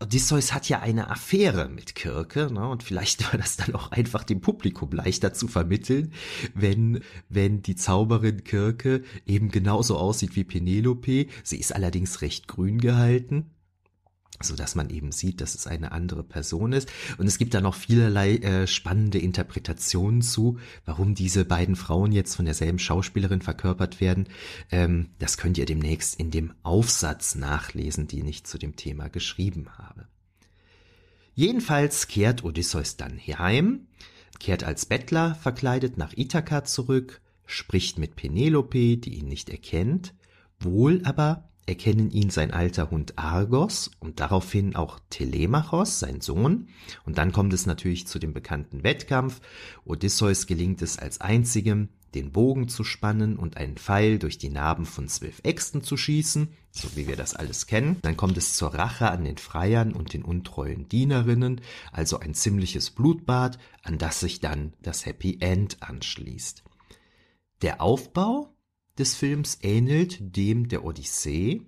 Odysseus hat ja eine Affäre mit Kirke, ne, und vielleicht war das dann auch einfach dem Publikum leichter zu vermitteln, wenn, wenn die Zauberin Kirke eben genauso aussieht wie Penelope. Sie ist allerdings recht grün gehalten. So dass man eben sieht, dass es eine andere Person ist. Und es gibt da noch vielerlei äh, spannende Interpretationen zu, warum diese beiden Frauen jetzt von derselben Schauspielerin verkörpert werden. Ähm, das könnt ihr demnächst in dem Aufsatz nachlesen, den ich zu dem Thema geschrieben habe. Jedenfalls kehrt Odysseus dann heim, kehrt als Bettler verkleidet nach Ithaka zurück, spricht mit Penelope, die ihn nicht erkennt, wohl aber erkennen ihn sein alter Hund Argos und daraufhin auch Telemachos, sein Sohn. Und dann kommt es natürlich zu dem bekannten Wettkampf. Odysseus gelingt es als einzigem, den Bogen zu spannen und einen Pfeil durch die Narben von zwölf Äxten zu schießen, so wie wir das alles kennen. Dann kommt es zur Rache an den Freiern und den untreuen Dienerinnen, also ein ziemliches Blutbad, an das sich dann das Happy End anschließt. Der Aufbau des Films ähnelt dem der Odyssee.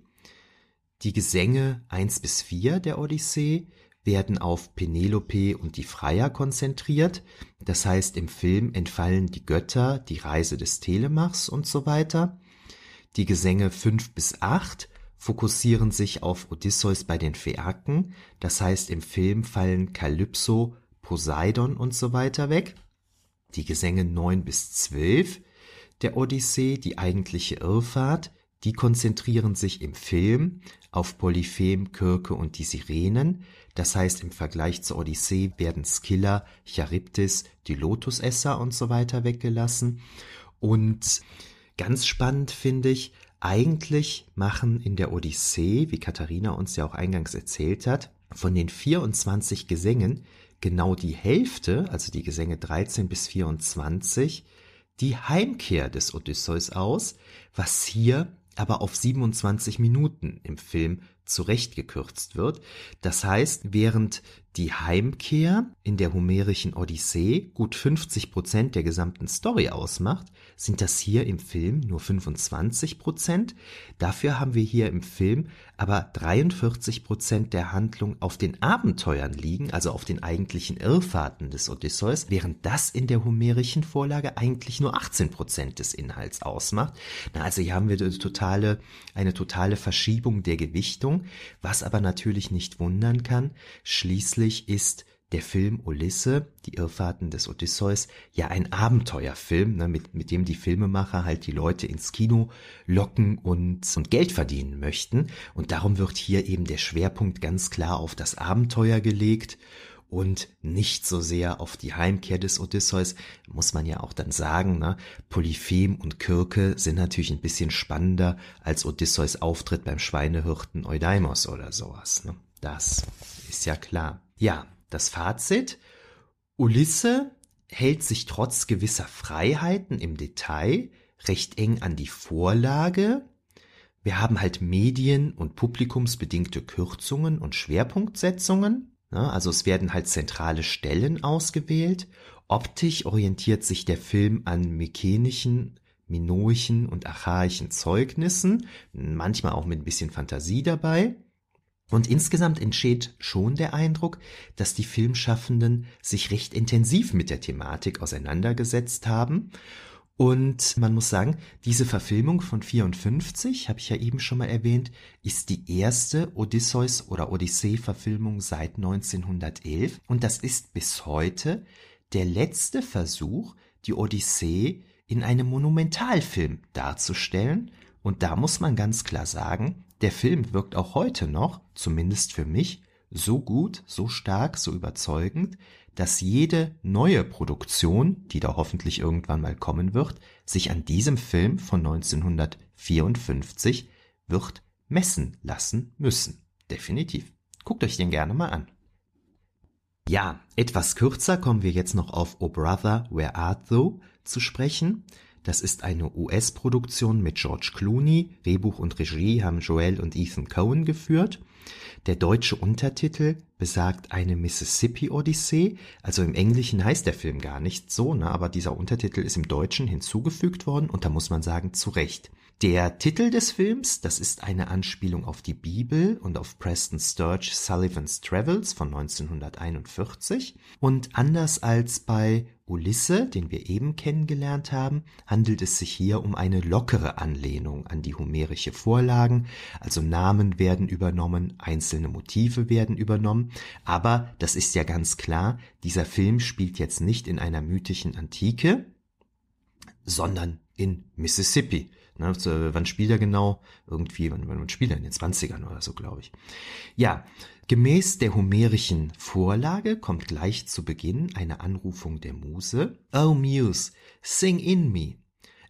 Die Gesänge 1 bis 4 der Odyssee werden auf Penelope und die Freier konzentriert. Das heißt, im Film entfallen die Götter, die Reise des Telemachs und so weiter. Die Gesänge 5 bis 8 fokussieren sich auf Odysseus bei den Phäaken. Das heißt, im Film fallen Kalypso, Poseidon und so weiter weg. Die Gesänge 9 bis 12 der Odyssee, die eigentliche Irrfahrt, die konzentrieren sich im Film auf Polyphem, Kirke und die Sirenen. Das heißt, im Vergleich zur Odyssee werden Scylla, Charybdis, die Lotusesser und so weiter weggelassen. Und ganz spannend finde ich, eigentlich machen in der Odyssee, wie Katharina uns ja auch eingangs erzählt hat, von den 24 Gesängen genau die Hälfte, also die Gesänge 13 bis 24, die Heimkehr des Odysseus aus, was hier aber auf 27 Minuten im Film zurechtgekürzt wird. Das heißt, während die Heimkehr in der homerischen Odyssee gut 50 Prozent der gesamten Story ausmacht, sind das hier im Film nur 25 Prozent. Dafür haben wir hier im Film aber 43 Prozent der Handlung auf den Abenteuern liegen, also auf den eigentlichen Irrfahrten des Odysseus, während das in der homerischen Vorlage eigentlich nur 18 Prozent des Inhalts ausmacht. Na, also hier haben wir eine totale, eine totale Verschiebung der Gewichtung, was aber natürlich nicht wundern kann. Schließlich Schließlich ist der Film Ulisse, die Irrfahrten des Odysseus, ja ein Abenteuerfilm, ne, mit, mit dem die Filmemacher halt die Leute ins Kino locken und, und Geld verdienen möchten. Und darum wird hier eben der Schwerpunkt ganz klar auf das Abenteuer gelegt und nicht so sehr auf die Heimkehr des Odysseus, muss man ja auch dann sagen, ne? Polyphem und Kirke sind natürlich ein bisschen spannender als Odysseus Auftritt beim Schweinehirten Eudaimos oder sowas. Ne? Das ist ja klar. Ja, das Fazit. Ulisse hält sich trotz gewisser Freiheiten im Detail recht eng an die Vorlage. Wir haben halt medien- und publikumsbedingte Kürzungen und Schwerpunktsetzungen. Also es werden halt zentrale Stellen ausgewählt. Optisch orientiert sich der Film an mykenischen, minoischen und archaischen Zeugnissen, manchmal auch mit ein bisschen Fantasie dabei. Und insgesamt entsteht schon der Eindruck, dass die Filmschaffenden sich recht intensiv mit der Thematik auseinandergesetzt haben. Und man muss sagen, diese Verfilmung von 54, habe ich ja eben schon mal erwähnt, ist die erste Odysseus oder Odyssee-Verfilmung seit 1911. Und das ist bis heute der letzte Versuch, die Odyssee in einem Monumentalfilm darzustellen. Und da muss man ganz klar sagen, der Film wirkt auch heute noch, zumindest für mich, so gut, so stark, so überzeugend, dass jede neue Produktion, die da hoffentlich irgendwann mal kommen wird, sich an diesem Film von 1954 wird messen lassen müssen. Definitiv. Guckt euch den gerne mal an. Ja, etwas kürzer kommen wir jetzt noch auf O Brother, Where Art Thou zu sprechen. Das ist eine US-Produktion mit George Clooney. Drehbuch und Regie haben Joel und Ethan Cohen geführt. Der deutsche Untertitel besagt eine Mississippi-Odyssee. Also im Englischen heißt der Film gar nicht so, ne? aber dieser Untertitel ist im Deutschen hinzugefügt worden und da muss man sagen, zu Recht. Der Titel des Films, das ist eine Anspielung auf die Bibel und auf Preston Sturge Sullivan's Travels von 1941. Und anders als bei Ulisse, den wir eben kennengelernt haben, handelt es sich hier um eine lockere Anlehnung an die homerische Vorlagen, also Namen werden übernommen, einzelne Motive werden übernommen, aber das ist ja ganz klar, dieser Film spielt jetzt nicht in einer mythischen Antike, sondern in Mississippi. Ne, wann spielt er genau? Irgendwie, wann, wann spielt er in den 20ern oder so, glaube ich. Ja, gemäß der homerischen Vorlage kommt gleich zu Beginn eine Anrufung der Muse. Oh Muse, sing in me,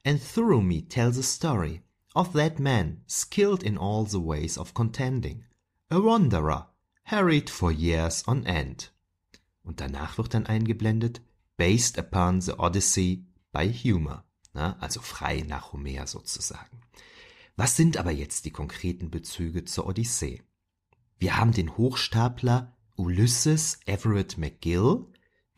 and through me tell the story of that man skilled in all the ways of contending, a wanderer, harried for years on end. Und danach wird dann eingeblendet, based upon the Odyssey by Humor ne? also frei nach Homer sozusagen. Was sind aber jetzt die konkreten Bezüge zur Odyssee? Wir haben den Hochstapler Ulysses Everett McGill,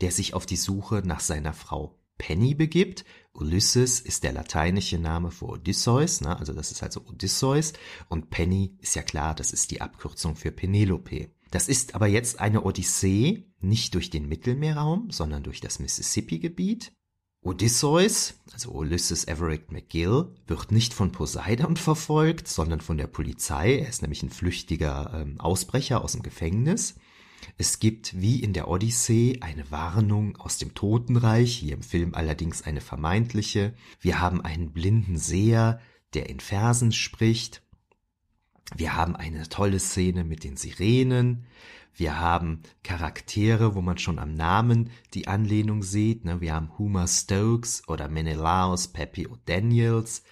der sich auf die Suche nach seiner Frau Penny begibt. Ulysses ist der lateinische Name für Odysseus, ne? also das ist also Odysseus und Penny ist ja klar, das ist die Abkürzung für Penelope. Das ist aber jetzt eine Odyssee nicht durch den Mittelmeerraum, sondern durch das Mississippi-Gebiet. Odysseus, also Ulysses Everett McGill, wird nicht von Poseidon verfolgt, sondern von der Polizei. Er ist nämlich ein flüchtiger ähm, Ausbrecher aus dem Gefängnis. Es gibt wie in der Odyssee eine Warnung aus dem Totenreich, hier im Film allerdings eine vermeintliche. Wir haben einen blinden Seher, der in Versen spricht. Wir haben eine tolle Szene mit den Sirenen. Wir haben Charaktere, wo man schon am Namen die Anlehnung sieht. Ne? Wir haben Homer Stokes oder Menelaus, Pepe O'Daniels.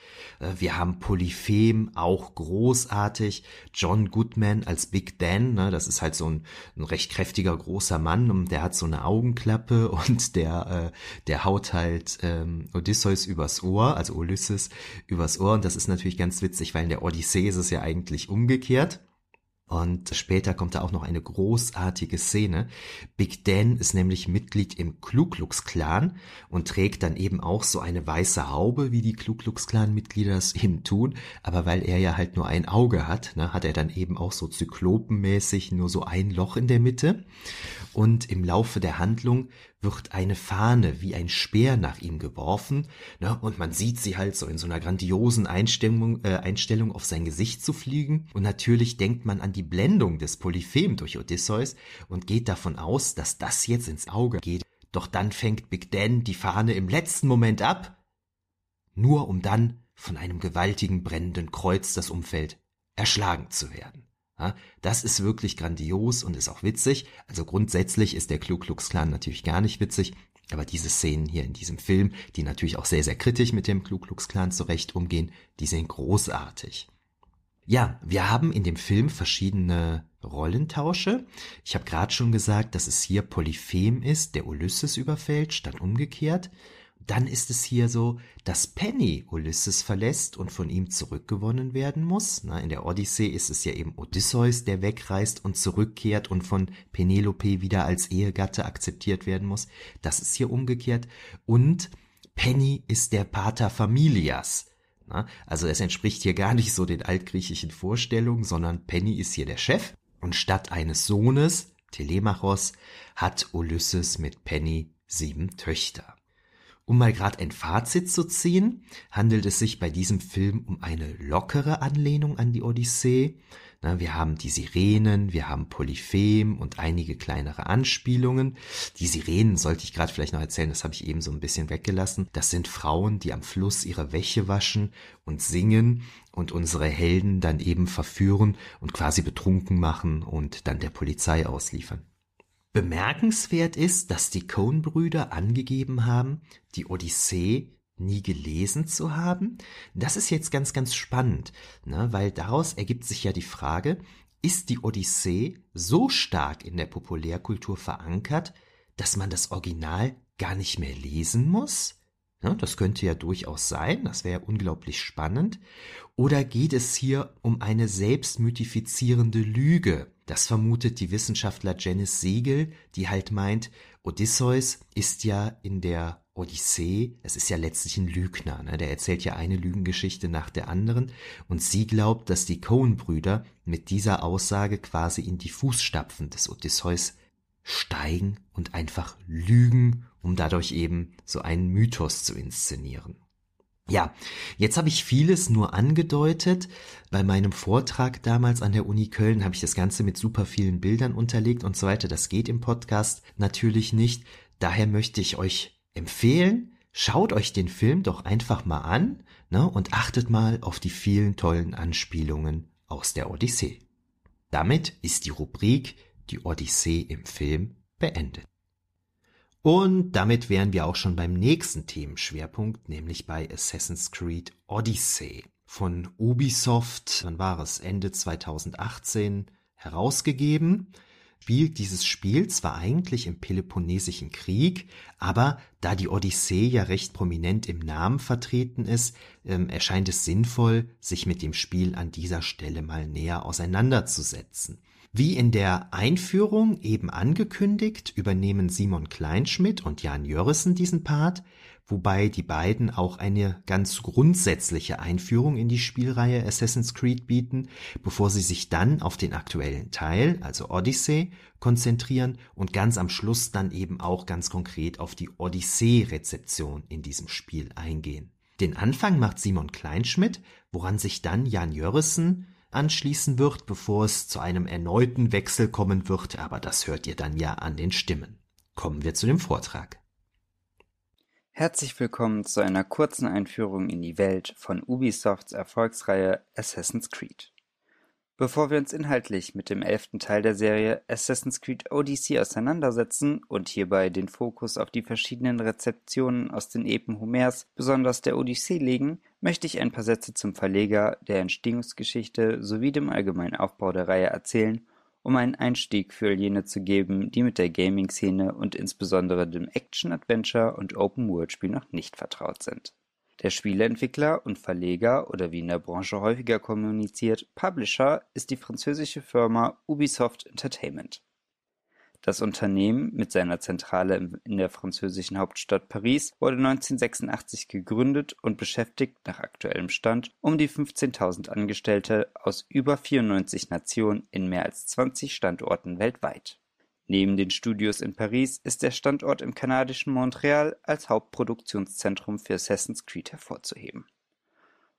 Äh, wir haben Polyphem, auch großartig. John Goodman als Big Dan. Ne? Das ist halt so ein, ein recht kräftiger, großer Mann und der hat so eine Augenklappe und der, äh, der haut halt ähm, Odysseus übers Ohr, also Ulysses übers Ohr. Und das ist natürlich ganz witzig, weil in der Odyssee ist es ja eigentlich umgekehrt. Und später kommt da auch noch eine großartige Szene. Big Dan ist nämlich Mitglied im Ku Klux Klan und trägt dann eben auch so eine weiße Haube, wie die Ku Klux Klan Mitglieder es eben tun. Aber weil er ja halt nur ein Auge hat, ne, hat er dann eben auch so zyklopenmäßig nur so ein Loch in der Mitte. Und im Laufe der Handlung wird eine Fahne wie ein Speer nach ihm geworfen, ne, und man sieht sie halt so in so einer grandiosen Einstellung, äh, Einstellung auf sein Gesicht zu fliegen. Und natürlich denkt man an die Blendung des Polyphem durch Odysseus und geht davon aus, dass das jetzt ins Auge geht. Doch dann fängt Big Dan die Fahne im letzten Moment ab, nur um dann von einem gewaltigen brennenden Kreuz das Umfeld erschlagen zu werden. Das ist wirklich grandios und ist auch witzig. Also grundsätzlich ist der Ku Klux Klan natürlich gar nicht witzig, aber diese Szenen hier in diesem Film, die natürlich auch sehr, sehr kritisch mit dem Ku Klux Klan zurecht umgehen, die sind großartig. Ja, wir haben in dem Film verschiedene Rollentausche. Ich habe gerade schon gesagt, dass es hier Polyphem ist, der Ulysses überfällt, statt umgekehrt dann ist es hier so, dass Penny Ulysses verlässt und von ihm zurückgewonnen werden muss. in der Odyssee ist es ja eben Odysseus, der wegreist und zurückkehrt und von Penelope wieder als Ehegatte akzeptiert werden muss. Das ist hier umgekehrt. Und Penny ist der Pater Familias. also es entspricht hier gar nicht so den altgriechischen Vorstellungen, sondern Penny ist hier der Chef. Und statt eines Sohnes, Telemachos, hat Ulysses mit Penny sieben Töchter. Um mal gerade ein Fazit zu ziehen, handelt es sich bei diesem Film um eine lockere Anlehnung an die Odyssee. Na, wir haben die Sirenen, wir haben Polyphem und einige kleinere Anspielungen. Die Sirenen sollte ich gerade vielleicht noch erzählen, das habe ich eben so ein bisschen weggelassen. Das sind Frauen, die am Fluss ihre Wäsche waschen und singen und unsere Helden dann eben verführen und quasi betrunken machen und dann der Polizei ausliefern. Bemerkenswert ist, dass die Coen-Brüder angegeben haben, die Odyssee nie gelesen zu haben. Das ist jetzt ganz, ganz spannend, ne, weil daraus ergibt sich ja die Frage, ist die Odyssee so stark in der Populärkultur verankert, dass man das Original gar nicht mehr lesen muss? Ja, das könnte ja durchaus sein, das wäre unglaublich spannend. Oder geht es hier um eine selbstmythifizierende Lüge? Das vermutet die Wissenschaftler Janice Siegel, die halt meint, Odysseus ist ja in der Odyssee, es ist ja letztlich ein Lügner, ne? der erzählt ja eine Lügengeschichte nach der anderen und sie glaubt, dass die Cohen-Brüder mit dieser Aussage quasi in die Fußstapfen des Odysseus steigen und einfach lügen, um dadurch eben so einen Mythos zu inszenieren. Ja, jetzt habe ich vieles nur angedeutet. Bei meinem Vortrag damals an der Uni Köln habe ich das Ganze mit super vielen Bildern unterlegt und so weiter. Das geht im Podcast natürlich nicht. Daher möchte ich euch empfehlen, schaut euch den Film doch einfach mal an ne, und achtet mal auf die vielen tollen Anspielungen aus der Odyssee. Damit ist die Rubrik Die Odyssee im Film beendet. Und damit wären wir auch schon beim nächsten Themenschwerpunkt, nämlich bei Assassin's Creed Odyssey von Ubisoft, wann war es, Ende 2018 herausgegeben spielt dieses Spiel zwar eigentlich im Peloponnesischen Krieg, aber da die Odyssee ja recht prominent im Namen vertreten ist, ähm, erscheint es sinnvoll, sich mit dem Spiel an dieser Stelle mal näher auseinanderzusetzen. Wie in der Einführung eben angekündigt, übernehmen Simon Kleinschmidt und Jan Jörissen diesen Part, wobei die beiden auch eine ganz grundsätzliche Einführung in die Spielreihe Assassin's Creed bieten, bevor sie sich dann auf den aktuellen Teil, also Odyssey, konzentrieren und ganz am Schluss dann eben auch ganz konkret auf die Odyssee-Rezeption in diesem Spiel eingehen. Den Anfang macht Simon Kleinschmidt, woran sich dann Jan Jörissen anschließen wird, bevor es zu einem erneuten Wechsel kommen wird, aber das hört ihr dann ja an den Stimmen. Kommen wir zu dem Vortrag. Herzlich willkommen zu einer kurzen Einführung in die Welt von Ubisofts Erfolgsreihe Assassin's Creed. Bevor wir uns inhaltlich mit dem elften Teil der Serie Assassin's Creed Odyssey auseinandersetzen und hierbei den Fokus auf die verschiedenen Rezeptionen aus den Epen Homers, besonders der Odyssee legen, möchte ich ein paar Sätze zum Verleger, der Entstehungsgeschichte sowie dem allgemeinen Aufbau der Reihe erzählen um einen Einstieg für jene zu geben, die mit der Gaming-Szene und insbesondere dem Action-Adventure und Open-World-Spiel noch nicht vertraut sind. Der Spieleentwickler und Verleger oder wie in der Branche häufiger kommuniziert, Publisher ist die französische Firma Ubisoft Entertainment. Das Unternehmen mit seiner Zentrale in der französischen Hauptstadt Paris wurde 1986 gegründet und beschäftigt nach aktuellem Stand um die 15.000 Angestellte aus über 94 Nationen in mehr als 20 Standorten weltweit. Neben den Studios in Paris ist der Standort im kanadischen Montreal als Hauptproduktionszentrum für Assassin's Creed hervorzuheben.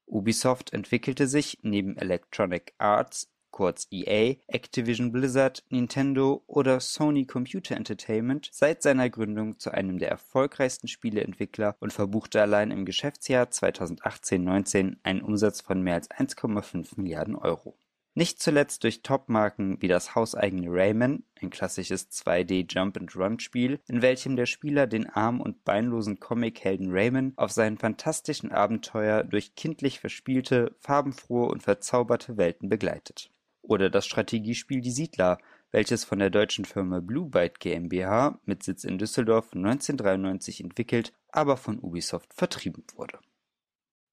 Ubisoft entwickelte sich neben Electronic Arts kurz EA, Activision Blizzard, Nintendo oder Sony Computer Entertainment seit seiner Gründung zu einem der erfolgreichsten Spieleentwickler und verbuchte allein im Geschäftsjahr 2018/19 einen Umsatz von mehr als 1,5 Milliarden Euro. Nicht zuletzt durch Top-Marken wie das hauseigene Rayman, ein klassisches 2D-Jump-and-Run-Spiel, in welchem der Spieler den arm- und beinlosen Comic-Helden Rayman auf seinen fantastischen Abenteuer durch kindlich verspielte, farbenfrohe und verzauberte Welten begleitet oder das Strategiespiel Die Siedler, welches von der deutschen Firma Blue Byte GmbH mit Sitz in Düsseldorf 1993 entwickelt, aber von Ubisoft vertrieben wurde.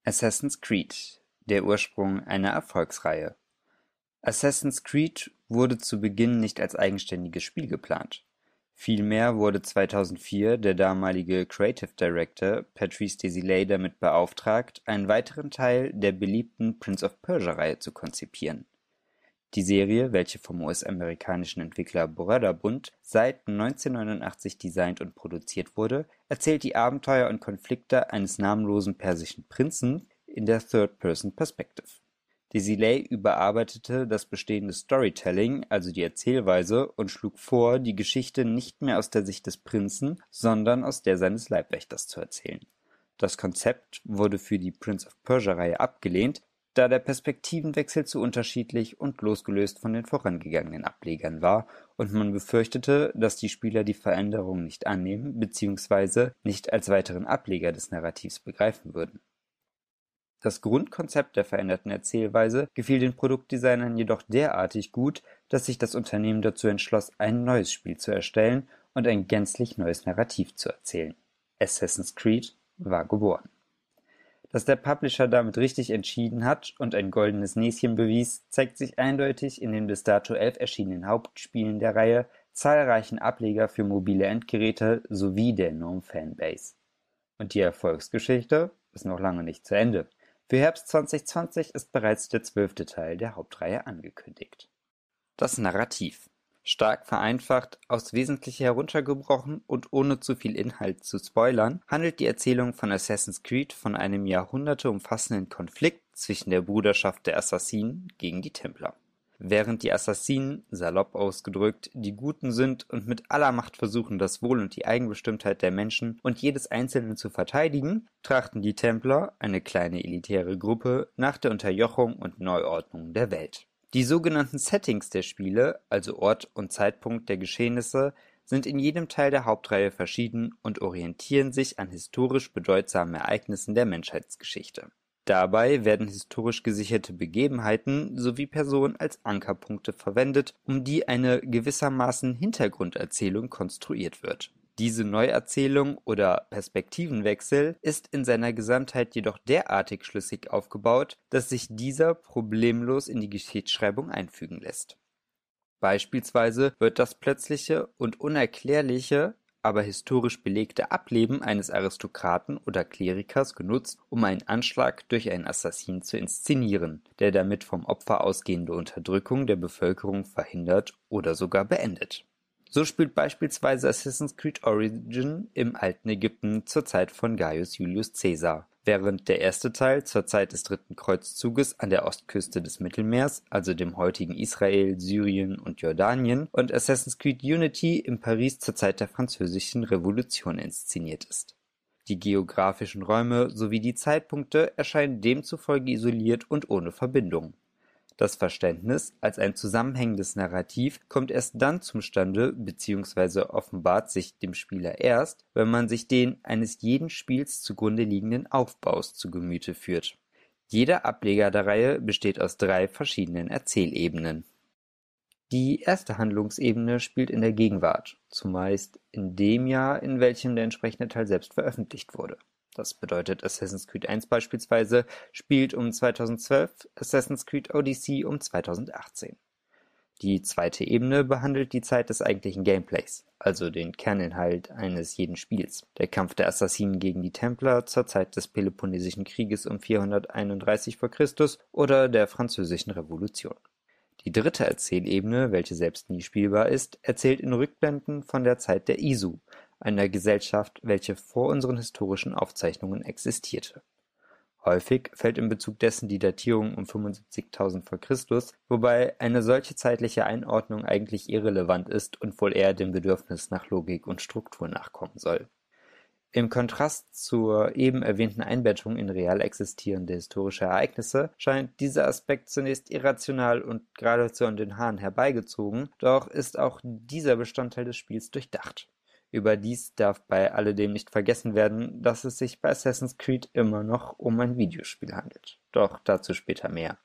Assassin's Creed – der Ursprung einer Erfolgsreihe Assassin's Creed wurde zu Beginn nicht als eigenständiges Spiel geplant. Vielmehr wurde 2004 der damalige Creative Director Patrice Desilets damit beauftragt, einen weiteren Teil der beliebten Prince-of-Persia-Reihe zu konzipieren die Serie, welche vom US-amerikanischen Entwickler Brother-Bund seit 1989 designt und produziert wurde, erzählt die Abenteuer und Konflikte eines namenlosen persischen Prinzen in der Third-Person-Perspective. Desilets überarbeitete das bestehende Storytelling, also die Erzählweise, und schlug vor, die Geschichte nicht mehr aus der Sicht des Prinzen, sondern aus der seines Leibwächters zu erzählen. Das Konzept wurde für die Prince of Persia-Reihe abgelehnt, da der Perspektivenwechsel zu unterschiedlich und losgelöst von den vorangegangenen Ablegern war und man befürchtete, dass die Spieler die Veränderungen nicht annehmen bzw. nicht als weiteren Ableger des Narrativs begreifen würden. Das Grundkonzept der veränderten Erzählweise gefiel den Produktdesignern jedoch derartig gut, dass sich das Unternehmen dazu entschloss, ein neues Spiel zu erstellen und ein gänzlich neues Narrativ zu erzählen. Assassin's Creed war geboren dass der Publisher damit richtig entschieden hat und ein goldenes Näschen bewies, zeigt sich eindeutig in den bis dato elf erschienenen Hauptspielen der Reihe, zahlreichen Ableger für mobile Endgeräte sowie der enormen Fanbase. Und die Erfolgsgeschichte ist noch lange nicht zu Ende. Für Herbst 2020 ist bereits der zwölfte Teil der Hauptreihe angekündigt. Das Narrativ. Stark vereinfacht, aufs Wesentliche heruntergebrochen und ohne zu viel Inhalt zu spoilern, handelt die Erzählung von Assassin's Creed von einem Jahrhunderte umfassenden Konflikt zwischen der Bruderschaft der Assassinen gegen die Templer. Während die Assassinen, salopp ausgedrückt, die Guten sind und mit aller Macht versuchen, das Wohl und die Eigenbestimmtheit der Menschen und jedes Einzelnen zu verteidigen, trachten die Templer, eine kleine elitäre Gruppe, nach der Unterjochung und Neuordnung der Welt. Die sogenannten Settings der Spiele, also Ort und Zeitpunkt der Geschehnisse, sind in jedem Teil der Hauptreihe verschieden und orientieren sich an historisch bedeutsamen Ereignissen der Menschheitsgeschichte Dabei werden historisch gesicherte Begebenheiten sowie Personen als Ankerpunkte verwendet, um die eine gewissermaßen Hintergrunderzählung konstruiert wird. Diese Neuerzählung oder Perspektivenwechsel ist in seiner Gesamtheit jedoch derartig schlüssig aufgebaut, dass sich dieser problemlos in die Geschichtsschreibung einfügen lässt. Beispielsweise wird das plötzliche und unerklärliche aber historisch belegte Ableben eines Aristokraten oder Klerikers genutzt, um einen Anschlag durch einen Assassin zu inszenieren, der damit vom Opfer ausgehende Unterdrückung der Bevölkerung verhindert oder sogar beendet. So spielt beispielsweise Assassin's Creed Origin im alten Ägypten zur Zeit von Gaius Julius Caesar Während der erste Teil zur Zeit des Dritten Kreuzzuges an der Ostküste des Mittelmeers, also dem heutigen Israel, Syrien und Jordanien, und Assassin's Creed Unity in Paris zur Zeit der Französischen Revolution inszeniert ist. Die geografischen Räume sowie die Zeitpunkte erscheinen demzufolge isoliert und ohne Verbindung das Verständnis als ein zusammenhängendes Narrativ kommt erst dann zustande bzw. offenbart sich dem Spieler erst, wenn man sich den eines jeden Spiels zugrunde liegenden Aufbaus zu Gemüte führt. Jeder Ableger der Reihe besteht aus drei verschiedenen Erzählebenen. Die erste Handlungsebene spielt in der Gegenwart, zumeist in dem Jahr, in welchem der entsprechende Teil selbst veröffentlicht wurde das bedeutet Assassin's Creed 1 beispielsweise spielt um 2012, Assassin's Creed Odyssey um 2018. Die zweite Ebene behandelt die Zeit des eigentlichen Gameplays, also den Kerninhalt eines jeden Spiels. Der Kampf der Assassinen gegen die Templer zur Zeit des Peloponnesischen Krieges um 431 v. Chr. oder der Französischen Revolution. Die dritte Erzählebene, welche selbst nie spielbar ist, erzählt in Rückblenden von der Zeit der Isu, einer Gesellschaft, welche vor unseren historischen Aufzeichnungen existierte. Häufig fällt in Bezug dessen die Datierung um 75.000 v. Chr., wobei eine solche zeitliche Einordnung eigentlich irrelevant ist und wohl eher dem Bedürfnis nach Logik und Struktur nachkommen soll. Im Kontrast zur eben erwähnten Einbettung in real existierende historische Ereignisse scheint dieser Aspekt zunächst irrational und geradezu an den Haaren herbeigezogen, doch ist auch dieser Bestandteil des Spiels durchdacht. Überdies darf bei alledem nicht vergessen werden, dass es sich bei Assassin's Creed immer noch um ein Videospiel handelt. Doch dazu später mehr.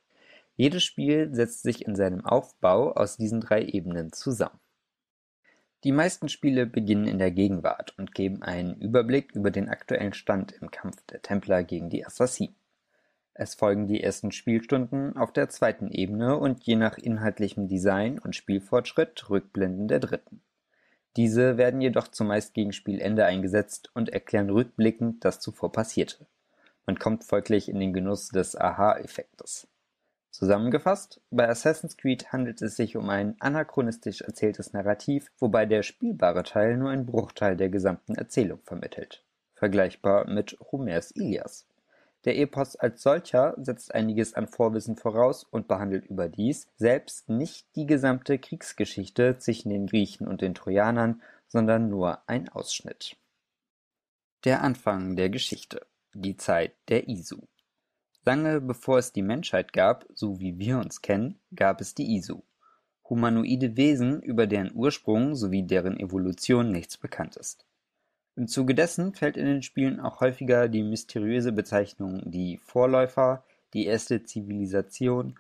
Jedes Spiel setzt sich in seinem Aufbau aus diesen drei Ebenen zusammen. Die meisten Spiele beginnen in der Gegenwart und geben einen Überblick über den aktuellen Stand im Kampf der Templer gegen die Assassinen. Es folgen die ersten Spielstunden auf der zweiten Ebene und je nach inhaltlichem Design und Spielfortschritt Rückblenden der dritten. Diese werden jedoch zumeist gegen Spielende eingesetzt und erklären rückblickend das zuvor Passierte. Man kommt folglich in den Genuss des Aha-Effektes. Zusammengefasst, bei Assassin's Creed handelt es sich um ein anachronistisch erzähltes Narrativ, wobei der spielbare Teil nur einen Bruchteil der gesamten Erzählung vermittelt. Vergleichbar mit Homers Ilias. Der Epos als solcher setzt einiges an Vorwissen voraus und behandelt überdies selbst nicht die gesamte Kriegsgeschichte zwischen den Griechen und den Trojanern, sondern nur ein Ausschnitt. Der Anfang der Geschichte. Die Zeit der Isu. Lange bevor es die Menschheit gab, so wie wir uns kennen, gab es die Isu. Humanoide Wesen, über deren Ursprung sowie deren Evolution nichts bekannt ist. Im Zuge dessen fällt in den Spielen auch häufiger die mysteriöse Bezeichnung die Vorläufer, die erste Zivilisation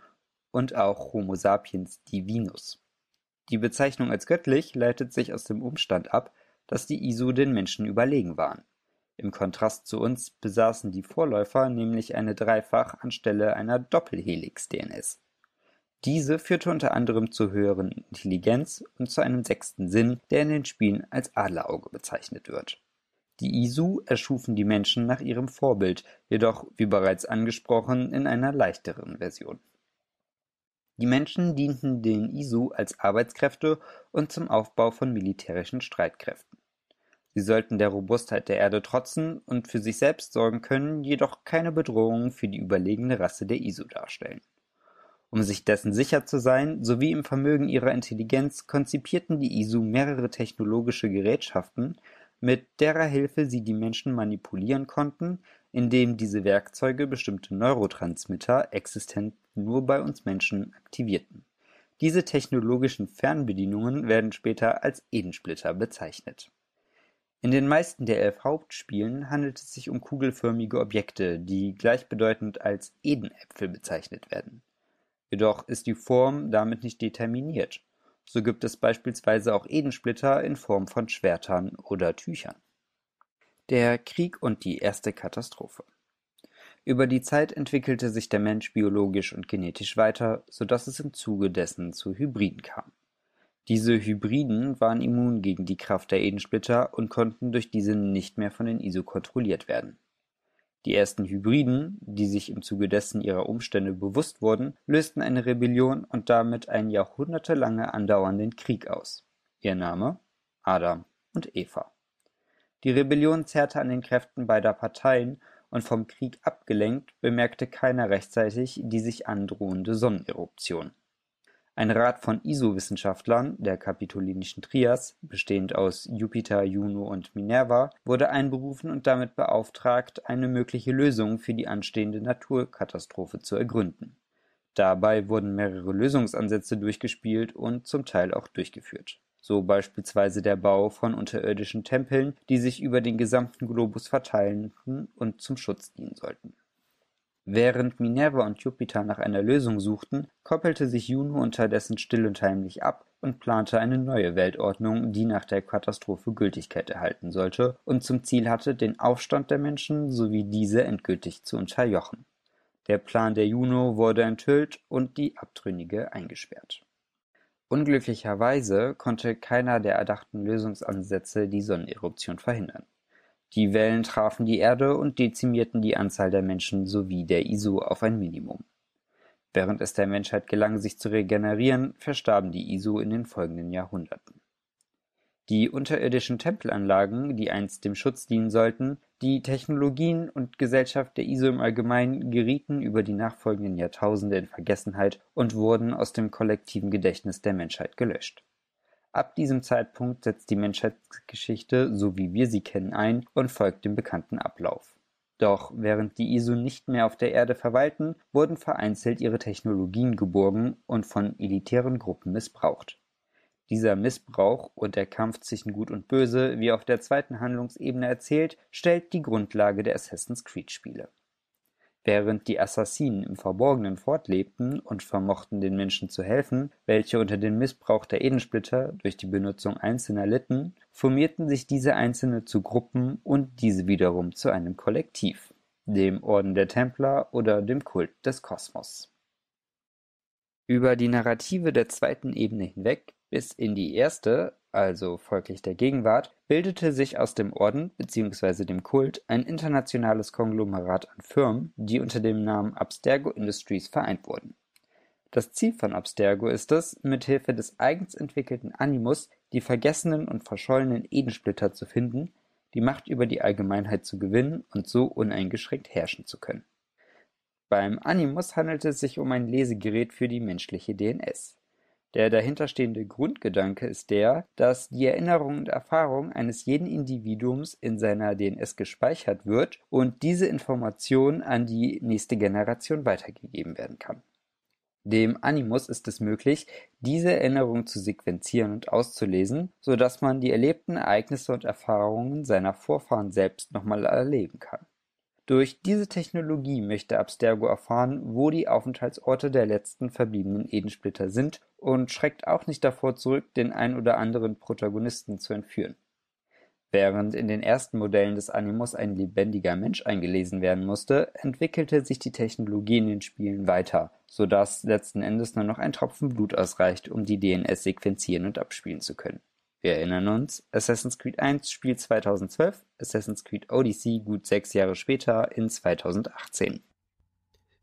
und auch Homo sapiens divinus. Die Bezeichnung als göttlich leitet sich aus dem Umstand ab, dass die Isu den Menschen überlegen waren. Im Kontrast zu uns besaßen die Vorläufer nämlich eine Dreifach anstelle einer Doppelhelix-DNS. Diese führte unter anderem zu höheren Intelligenz und zu einem sechsten Sinn, der in den Spielen als Adlerauge bezeichnet wird Die Isu erschufen die Menschen nach ihrem Vorbild, jedoch, wie bereits angesprochen, in einer leichteren Version. Die Menschen dienten den Isu als Arbeitskräfte und zum Aufbau von militärischen Streitkräften. Sie sollten der Robustheit der Erde trotzen und für sich selbst sorgen können, jedoch keine Bedrohung für die überlegene Rasse der Isu darstellen. Um sich dessen sicher zu sein, sowie im Vermögen ihrer Intelligenz, konzipierten die Isu mehrere technologische Gerätschaften, mit derer Hilfe sie die Menschen manipulieren konnten, indem diese Werkzeuge bestimmte Neurotransmitter, existent nur bei uns Menschen, aktivierten. Diese technologischen Fernbedienungen werden später als Edensplitter bezeichnet. In den meisten der elf Hauptspielen handelt es sich um kugelförmige Objekte, die gleichbedeutend als Edenäpfel bezeichnet werden. Jedoch ist die Form damit nicht determiniert. So gibt es beispielsweise auch Edensplitter in Form von Schwertern oder Tüchern. Der Krieg und die erste Katastrophe. Über die Zeit entwickelte sich der Mensch biologisch und genetisch weiter, so dass es im Zuge dessen zu Hybriden kam. Diese Hybriden waren immun gegen die Kraft der Edensplitter und konnten durch diese nicht mehr von den ISO kontrolliert werden. Die ersten Hybriden, die sich im Zuge dessen ihrer Umstände bewusst wurden, lösten eine Rebellion und damit einen jahrhundertelange andauernden Krieg aus. Ihr Name? Adam und Eva. Die Rebellion zerrte an den Kräften beider Parteien und vom Krieg abgelenkt bemerkte keiner rechtzeitig die sich androhende Sonneneruption. Ein Rat von ISO-Wissenschaftlern der kapitolinischen Trias, bestehend aus Jupiter, Juno und Minerva, wurde einberufen und damit beauftragt, eine mögliche Lösung für die anstehende Naturkatastrophe zu ergründen. Dabei wurden mehrere Lösungsansätze durchgespielt und zum Teil auch durchgeführt, so beispielsweise der Bau von unterirdischen Tempeln, die sich über den gesamten Globus verteilten und zum Schutz dienen sollten Während Minerva und Jupiter nach einer Lösung suchten, koppelte sich Juno unterdessen still und heimlich ab und plante eine neue Weltordnung, die nach der Katastrophe Gültigkeit erhalten sollte und zum Ziel hatte, den Aufstand der Menschen sowie diese endgültig zu unterjochen. Der Plan der Juno wurde enthüllt und die Abtrünnige eingesperrt. Unglücklicherweise konnte keiner der erdachten Lösungsansätze die Sonneneruption verhindern die Wellen trafen die Erde und dezimierten die Anzahl der Menschen sowie der Isu auf ein Minimum. Während es der Menschheit gelang, sich zu regenerieren, verstarben die Isu in den folgenden Jahrhunderten. Die unterirdischen Tempelanlagen, die einst dem Schutz dienen sollten, die Technologien und Gesellschaft der Isu im Allgemeinen gerieten über die nachfolgenden Jahrtausende in Vergessenheit und wurden aus dem kollektiven Gedächtnis der Menschheit gelöscht Ab diesem Zeitpunkt setzt die Menschheitsgeschichte, so wie wir sie kennen, ein und folgt dem bekannten Ablauf. Doch während die ISU nicht mehr auf der Erde verweilten, wurden vereinzelt ihre Technologien geborgen und von elitären Gruppen missbraucht. Dieser Missbrauch und der Kampf zwischen Gut und Böse, wie auf der zweiten Handlungsebene erzählt, stellt die Grundlage der Assassin's Creed Spiele Während die Assassinen im Verborgenen fortlebten und vermochten den Menschen zu helfen, welche unter dem Missbrauch der Edensplitter durch die Benutzung Einzelner litten, formierten sich diese Einzelne zu Gruppen und diese wiederum zu einem Kollektiv, dem Orden der Templer oder dem Kult des Kosmos. Über die Narrative der zweiten Ebene hinweg bis in die erste also folglich der Gegenwart, bildete sich aus dem Orden bzw. dem Kult ein internationales Konglomerat an Firmen, die unter dem Namen Abstergo Industries vereint wurden. Das Ziel von Abstergo ist es, mithilfe des eigens entwickelten Animus die vergessenen und verschollenen Edensplitter zu finden, die Macht über die Allgemeinheit zu gewinnen und so uneingeschränkt herrschen zu können. Beim Animus handelt es sich um ein Lesegerät für die menschliche DNS der dahinterstehende Grundgedanke ist der, dass die Erinnerung und Erfahrung eines jeden Individuums in seiner DNS gespeichert wird und diese Information an die nächste Generation weitergegeben werden kann. Dem Animus ist es möglich, diese Erinnerung zu sequenzieren und auszulesen, so dass man die erlebten Ereignisse und Erfahrungen seiner Vorfahren selbst nochmal erleben kann durch diese Technologie möchte Abstergo erfahren, wo die Aufenthaltsorte der letzten verbliebenen Edensplitter sind und schreckt auch nicht davor zurück, den ein oder anderen Protagonisten zu entführen. Während in den ersten Modellen des Animus ein lebendiger Mensch eingelesen werden musste, entwickelte sich die Technologie in den Spielen weiter, so dass letzten Endes nur noch ein Tropfen Blut ausreicht, um die DNS sequenzieren und abspielen zu können Wir erinnern uns, Assassin's Creed 1 Spiel 2012, Assassin's Creed Odyssey gut sechs Jahre später in 2018.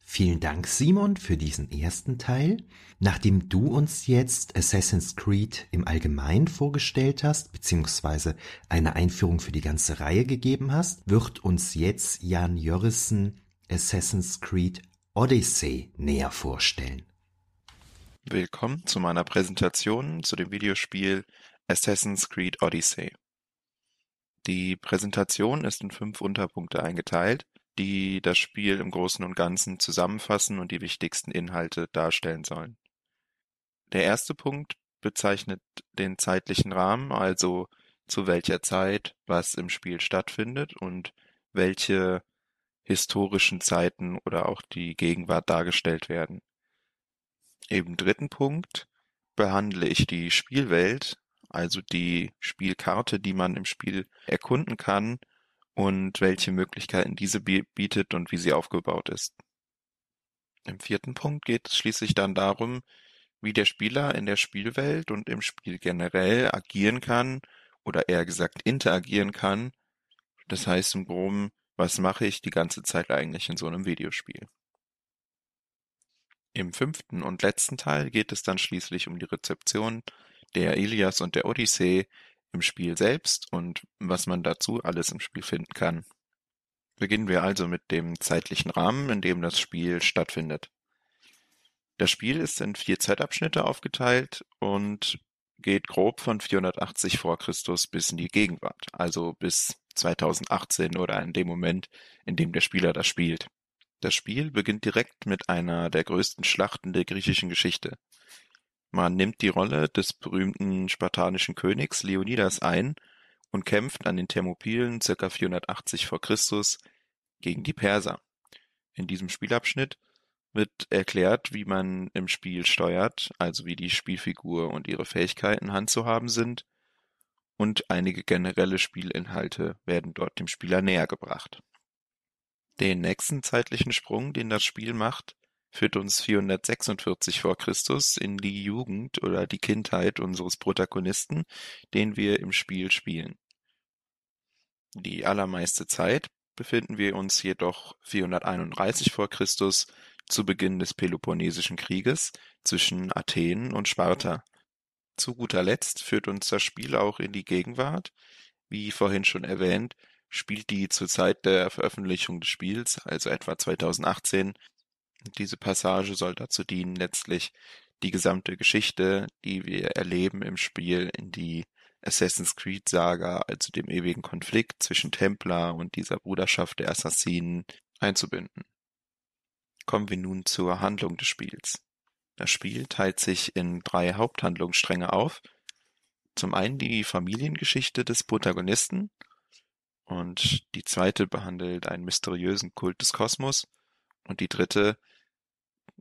Vielen Dank, Simon, für diesen ersten Teil. Nachdem du uns jetzt Assassin's Creed im Allgemeinen vorgestellt hast, beziehungsweise eine Einführung für die ganze Reihe gegeben hast, wird uns jetzt Jan Jörrissen Assassin's Creed Odyssey näher vorstellen. Willkommen zu meiner Präsentation zu dem Videospiel Assassin's Creed Odyssey. Die Präsentation ist in fünf Unterpunkte eingeteilt die das Spiel im Großen und Ganzen zusammenfassen und die wichtigsten Inhalte darstellen sollen. Der erste Punkt bezeichnet den zeitlichen Rahmen, also zu welcher Zeit was im Spiel stattfindet und welche historischen Zeiten oder auch die Gegenwart dargestellt werden. Im dritten Punkt behandle ich die Spielwelt, also die Spielkarte, die man im Spiel erkunden kann und welche Möglichkeiten diese bietet und wie sie aufgebaut ist. Im vierten Punkt geht es schließlich dann darum, wie der Spieler in der Spielwelt und im Spiel generell agieren kann oder eher gesagt interagieren kann. Das heißt im Groben, was mache ich die ganze Zeit eigentlich in so einem Videospiel? Im fünften und letzten Teil geht es dann schließlich um die Rezeption der Ilias und der Odyssee im Spiel selbst und was man dazu alles im Spiel finden kann. Beginnen wir also mit dem zeitlichen Rahmen, in dem das Spiel stattfindet. Das Spiel ist in vier Zeitabschnitte aufgeteilt und geht grob von 480 vor Christus bis in die Gegenwart, also bis 2018 oder in dem Moment, in dem der Spieler das spielt. Das Spiel beginnt direkt mit einer der größten Schlachten der griechischen Geschichte, man nimmt die Rolle des berühmten spartanischen Königs Leonidas ein und kämpft an den Thermopylen ca. 480 v. Chr. gegen die Perser. In diesem Spielabschnitt wird erklärt, wie man im Spiel steuert, also wie die Spielfigur und ihre Fähigkeiten handzuhaben sind, und einige generelle Spielinhalte werden dort dem Spieler nähergebracht. Den nächsten zeitlichen Sprung, den das Spiel macht, führt uns 446 vor Christus in die Jugend oder die Kindheit unseres Protagonisten, den wir im Spiel spielen. Die allermeiste Zeit befinden wir uns jedoch 431 vor Christus zu Beginn des Peloponnesischen Krieges zwischen Athen und Sparta. Zu guter Letzt führt uns das Spiel auch in die Gegenwart. Wie vorhin schon erwähnt, spielt die zur Zeit der Veröffentlichung des Spiels, also etwa 2018, diese Passage soll dazu dienen, letztlich die gesamte Geschichte, die wir erleben im Spiel, in die Assassin's Creed Saga, also dem ewigen Konflikt zwischen Templar und dieser Bruderschaft der Assassinen, einzubinden. Kommen wir nun zur Handlung des Spiels. Das Spiel teilt sich in drei Haupthandlungsstränge auf. Zum einen die Familiengeschichte des Protagonisten und die zweite behandelt einen mysteriösen Kult des Kosmos und die dritte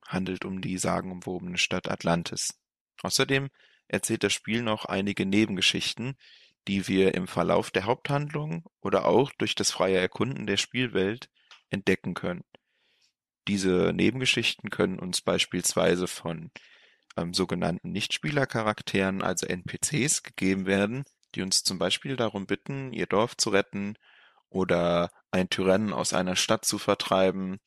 handelt um die sagenumwobene Stadt Atlantis. Außerdem erzählt das Spiel noch einige Nebengeschichten, die wir im Verlauf der Haupthandlung oder auch durch das freie Erkunden der Spielwelt entdecken können. Diese Nebengeschichten können uns beispielsweise von ähm, sogenannten Nichtspielercharakteren, also NPCs, gegeben werden, die uns zum Beispiel darum bitten, ihr Dorf zu retten oder ein Tyrannen aus einer Stadt zu vertreiben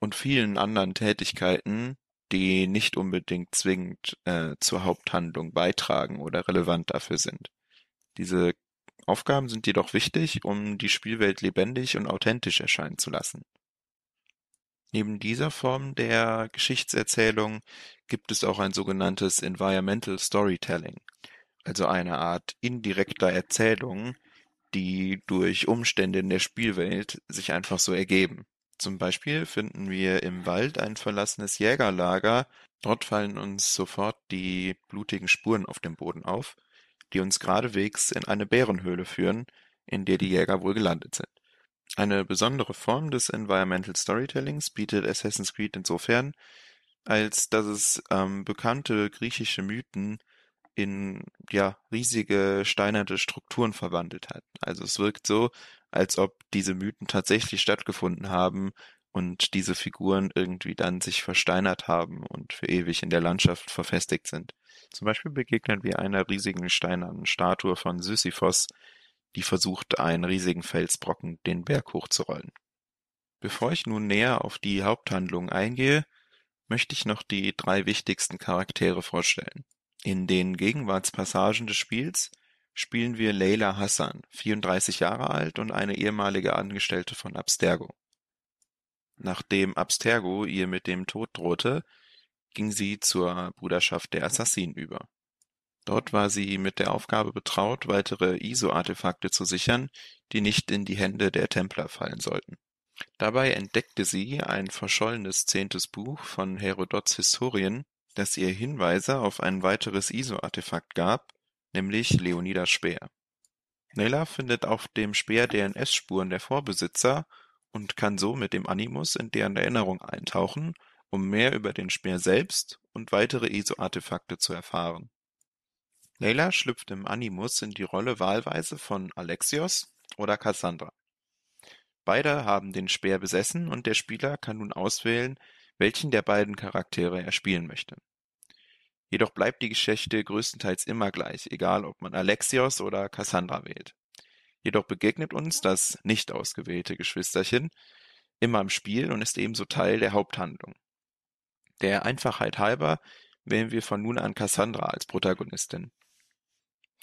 und vielen anderen Tätigkeiten, die nicht unbedingt zwingend äh, zur Haupthandlung beitragen oder relevant dafür sind. Diese Aufgaben sind jedoch wichtig, um die Spielwelt lebendig und authentisch erscheinen zu lassen. Neben dieser Form der Geschichtserzählung gibt es auch ein sogenanntes Environmental Storytelling, also eine Art indirekter Erzählung, die durch Umstände in der Spielwelt sich einfach so ergeben. Zum Beispiel finden wir im Wald ein verlassenes Jägerlager, dort fallen uns sofort die blutigen Spuren auf dem Boden auf, die uns geradewegs in eine Bärenhöhle führen, in der die Jäger wohl gelandet sind. Eine besondere Form des Environmental Storytellings bietet Assassin's Creed insofern, als dass es ähm, bekannte griechische Mythen in ja riesige steinerte Strukturen verwandelt hat. Also es wirkt so, als ob diese Mythen tatsächlich stattgefunden haben und diese Figuren irgendwie dann sich versteinert haben und für ewig in der Landschaft verfestigt sind. Zum Beispiel begegnen wir einer riesigen steinernen Statue von Sisyphos, die versucht, einen riesigen Felsbrocken den Berg hochzurollen. Bevor ich nun näher auf die Haupthandlung eingehe, möchte ich noch die drei wichtigsten Charaktere vorstellen. In den Gegenwartspassagen des Spiels spielen wir Leila Hassan, 34 Jahre alt und eine ehemalige Angestellte von Abstergo. Nachdem Abstergo ihr mit dem Tod drohte, ging sie zur Bruderschaft der Assassinen über. Dort war sie mit der Aufgabe betraut, weitere ISO-Artefakte zu sichern, die nicht in die Hände der Templer fallen sollten. Dabei entdeckte sie ein verschollenes zehntes Buch von Herodots Historien, das ihr Hinweise auf ein weiteres ISO-Artefakt gab, nämlich Leonidas Speer. Nayla findet auf dem Speer DNS-Spuren der Vorbesitzer und kann so mit dem Animus in deren Erinnerung eintauchen, um mehr über den Speer selbst und weitere ISO-Artefakte zu erfahren. Layla schlüpft im Animus in die Rolle wahlweise von Alexios oder Cassandra. Beide haben den Speer besessen und der Spieler kann nun auswählen, welchen der beiden Charaktere er spielen möchte. Jedoch bleibt die Geschichte größtenteils immer gleich, egal ob man Alexios oder Cassandra wählt. Jedoch begegnet uns das nicht ausgewählte Geschwisterchen immer im Spiel und ist ebenso Teil der Haupthandlung. Der Einfachheit halber wählen wir von nun an Cassandra als Protagonistin.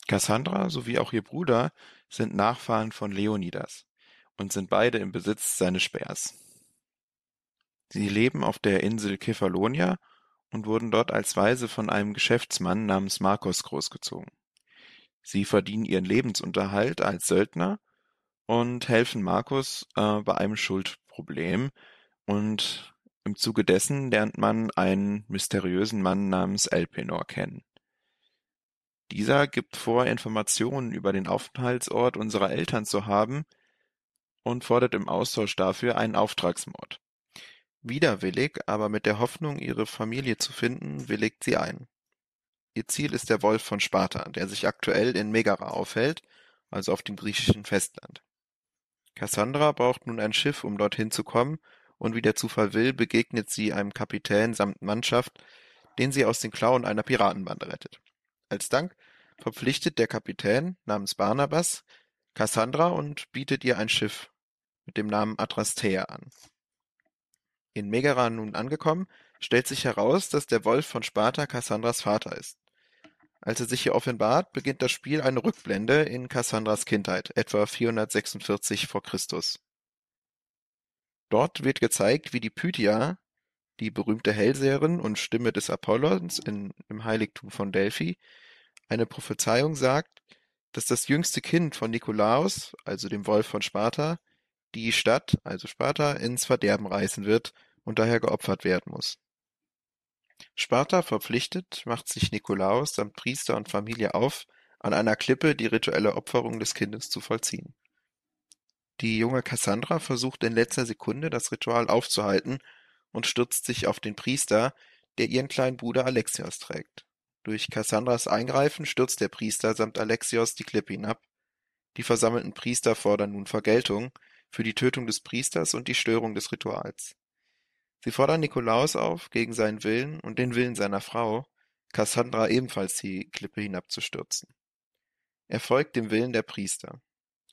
Cassandra sowie auch ihr Bruder sind Nachfahren von Leonidas und sind beide im Besitz seines Speers. Sie leben auf der Insel Kefalonia und wurden dort als Waise von einem Geschäftsmann namens Marcos großgezogen. Sie verdienen ihren Lebensunterhalt als Söldner und helfen Marcus äh, bei einem Schuldproblem und im Zuge dessen lernt man einen mysteriösen Mann namens Elpenor kennen. Dieser gibt vor, Informationen über den Aufenthaltsort unserer Eltern zu haben, und fordert im Austausch dafür einen Auftragsmord. Widerwillig, aber mit der Hoffnung, ihre Familie zu finden, willigt sie ein. Ihr Ziel ist der Wolf von Sparta, der sich aktuell in Megara aufhält, also auf dem griechischen Festland. Cassandra braucht nun ein Schiff, um dorthin zu kommen, und wie der Zufall will, begegnet sie einem Kapitän samt Mannschaft, den sie aus den Klauen einer Piratenbande rettet. Als Dank verpflichtet der Kapitän namens Barnabas Cassandra und bietet ihr ein Schiff, mit dem Namen Adrastea an. In Megara nun angekommen, stellt sich heraus, dass der Wolf von Sparta Cassandras Vater ist. Als er sich hier offenbart, beginnt das Spiel eine Rückblende in Cassandras Kindheit, etwa 446 vor Christus. Dort wird gezeigt, wie die Pythia, die berühmte Hellseherin und Stimme des Apollons in, im Heiligtum von Delphi, eine Prophezeiung sagt, dass das jüngste Kind von Nikolaos, also dem Wolf von Sparta, die Stadt, also Sparta, ins Verderben reißen wird und daher geopfert werden muss. Sparta verpflichtet, macht sich Nikolaos samt Priester und Familie auf, an einer Klippe die rituelle Opferung des Kindes zu vollziehen. Die junge Cassandra versucht in letzter Sekunde das Ritual aufzuhalten und stürzt sich auf den Priester, der ihren kleinen Bruder Alexios trägt. Durch Cassandras Eingreifen stürzt der Priester samt Alexios die Klippe hinab. Die versammelten Priester fordern nun Vergeltung, für die Tötung des Priesters und die Störung des Rituals. Sie fordern Nikolaus auf, gegen seinen Willen und den Willen seiner Frau, Cassandra ebenfalls die Klippe hinabzustürzen. Er folgt dem Willen der Priester.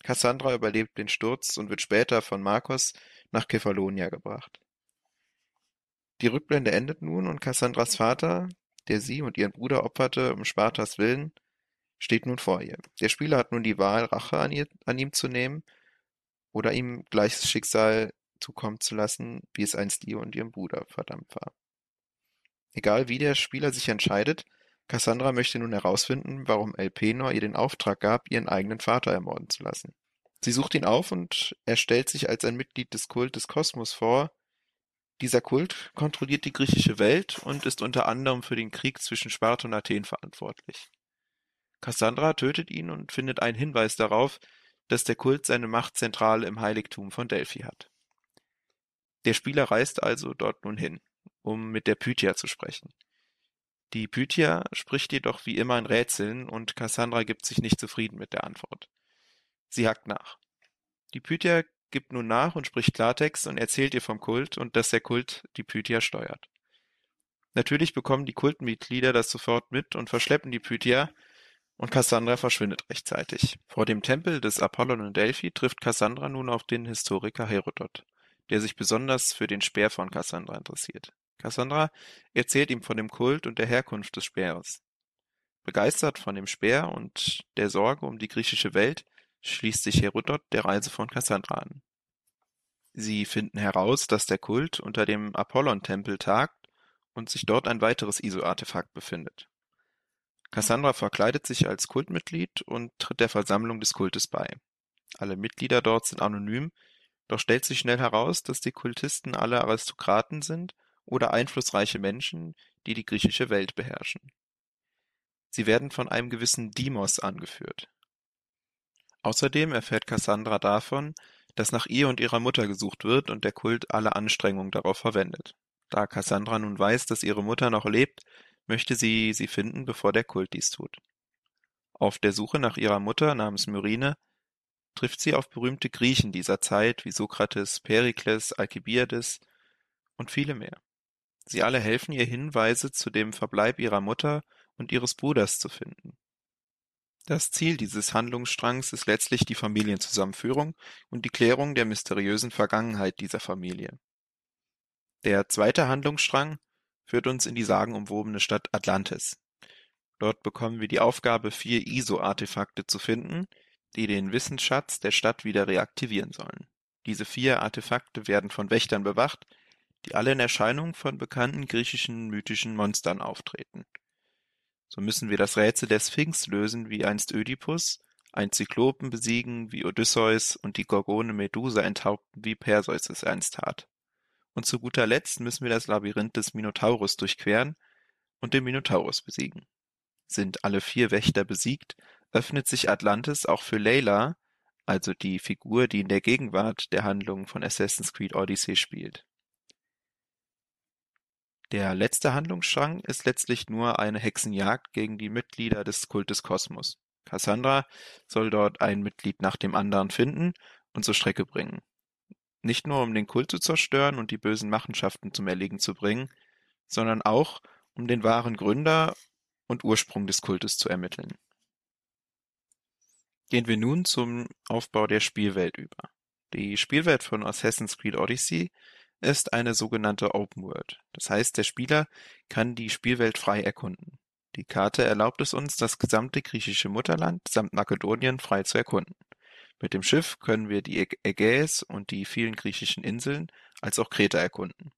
Cassandra überlebt den Sturz und wird später von Marcos nach Kefalonia gebracht. Die Rückblende endet nun und Cassandras Vater, der sie und ihren Bruder opferte um Spartas Willen, steht nun vor ihr. Der Spieler hat nun die Wahl, Rache an, ihr, an ihm zu nehmen oder ihm gleiches Schicksal zukommen zu lassen, wie es einst ihr und ihrem Bruder verdammt war. Egal wie der Spieler sich entscheidet, Cassandra möchte nun herausfinden, warum Elpenor ihr den Auftrag gab, ihren eigenen Vater ermorden zu lassen. Sie sucht ihn auf und er stellt sich als ein Mitglied des Kult des Kosmos vor. Dieser Kult kontrolliert die griechische Welt und ist unter anderem für den Krieg zwischen Sparta und Athen verantwortlich. Cassandra tötet ihn und findet einen Hinweis darauf, dass der Kult seine Machtzentrale im Heiligtum von Delphi hat. Der Spieler reist also dort nun hin, um mit der Pythia zu sprechen. Die Pythia spricht jedoch wie immer in Rätseln und Cassandra gibt sich nicht zufrieden mit der Antwort. Sie hackt nach. Die Pythia gibt nun nach und spricht Klartext und erzählt ihr vom Kult und dass der Kult die Pythia steuert. Natürlich bekommen die Kultmitglieder das sofort mit und verschleppen die Pythia, und Cassandra verschwindet rechtzeitig. Vor dem Tempel des Apollon in Delphi trifft Cassandra nun auf den Historiker Herodot, der sich besonders für den Speer von Cassandra interessiert. Cassandra erzählt ihm von dem Kult und der Herkunft des Speeres. Begeistert von dem Speer und der Sorge um die griechische Welt schließt sich Herodot der Reise von Cassandra an. Sie finden heraus, dass der Kult unter dem Apollon-Tempel tagt und sich dort ein weiteres ISO-Artefakt befindet. Cassandra verkleidet sich als Kultmitglied und tritt der Versammlung des Kultes bei. Alle Mitglieder dort sind anonym, doch stellt sich schnell heraus, dass die Kultisten alle Aristokraten sind oder einflussreiche Menschen, die die griechische Welt beherrschen. Sie werden von einem gewissen Dimos angeführt. Außerdem erfährt Cassandra davon, dass nach ihr und ihrer Mutter gesucht wird und der Kult alle Anstrengungen darauf verwendet. Da Cassandra nun weiß, dass ihre Mutter noch lebt, möchte sie sie finden, bevor der Kult dies tut. Auf der Suche nach ihrer Mutter namens Myrine trifft sie auf berühmte Griechen dieser Zeit wie Sokrates, Perikles, Alkibiades und viele mehr. Sie alle helfen ihr Hinweise zu dem Verbleib ihrer Mutter und ihres Bruders zu finden. Das Ziel dieses Handlungsstrangs ist letztlich die Familienzusammenführung und die Klärung der mysteriösen Vergangenheit dieser Familie. Der zweite Handlungsstrang führt uns in die sagenumwobene Stadt Atlantis. Dort bekommen wir die Aufgabe, vier ISO-Artefakte zu finden, die den Wissensschatz der Stadt wieder reaktivieren sollen. Diese vier Artefakte werden von Wächtern bewacht, die alle in Erscheinung von bekannten griechischen mythischen Monstern auftreten. So müssen wir das Rätsel der Sphinx lösen wie einst Ödipus, einen Zyklopen besiegen wie Odysseus und die Gorgone Medusa enthaupten wie Perseus es einst tat. Und zu guter Letzt müssen wir das Labyrinth des Minotaurus durchqueren und den Minotaurus besiegen. Sind alle vier Wächter besiegt, öffnet sich Atlantis auch für Layla, also die Figur, die in der Gegenwart der Handlung von Assassin's Creed Odyssey spielt. Der letzte Handlungsstrang ist letztlich nur eine Hexenjagd gegen die Mitglieder des Kultes Kosmos. Cassandra soll dort ein Mitglied nach dem anderen finden und zur Strecke bringen. Nicht nur um den Kult zu zerstören und die bösen Machenschaften zum Erliegen zu bringen, sondern auch um den wahren Gründer und Ursprung des Kultes zu ermitteln. Gehen wir nun zum Aufbau der Spielwelt über. Die Spielwelt von Assassin's Creed Odyssey ist eine sogenannte Open World. Das heißt, der Spieler kann die Spielwelt frei erkunden. Die Karte erlaubt es uns, das gesamte griechische Mutterland samt Makedonien frei zu erkunden. Mit dem Schiff können wir die Ägäis und die vielen griechischen Inseln als auch Kreta erkunden.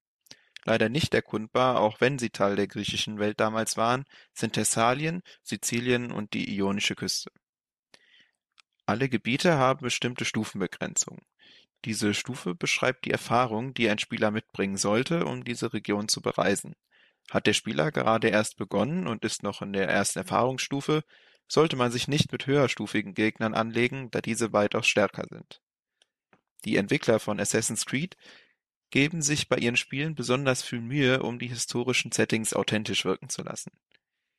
Leider nicht erkundbar, auch wenn sie Teil der griechischen Welt damals waren, sind Thessalien, Sizilien und die ionische Küste. Alle Gebiete haben bestimmte Stufenbegrenzungen. Diese Stufe beschreibt die Erfahrung, die ein Spieler mitbringen sollte, um diese Region zu bereisen. Hat der Spieler gerade erst begonnen und ist noch in der ersten Erfahrungsstufe, sollte man sich nicht mit höherstufigen Gegnern anlegen, da diese weitaus stärker sind. Die Entwickler von Assassin's Creed geben sich bei ihren Spielen besonders viel Mühe, um die historischen Settings authentisch wirken zu lassen.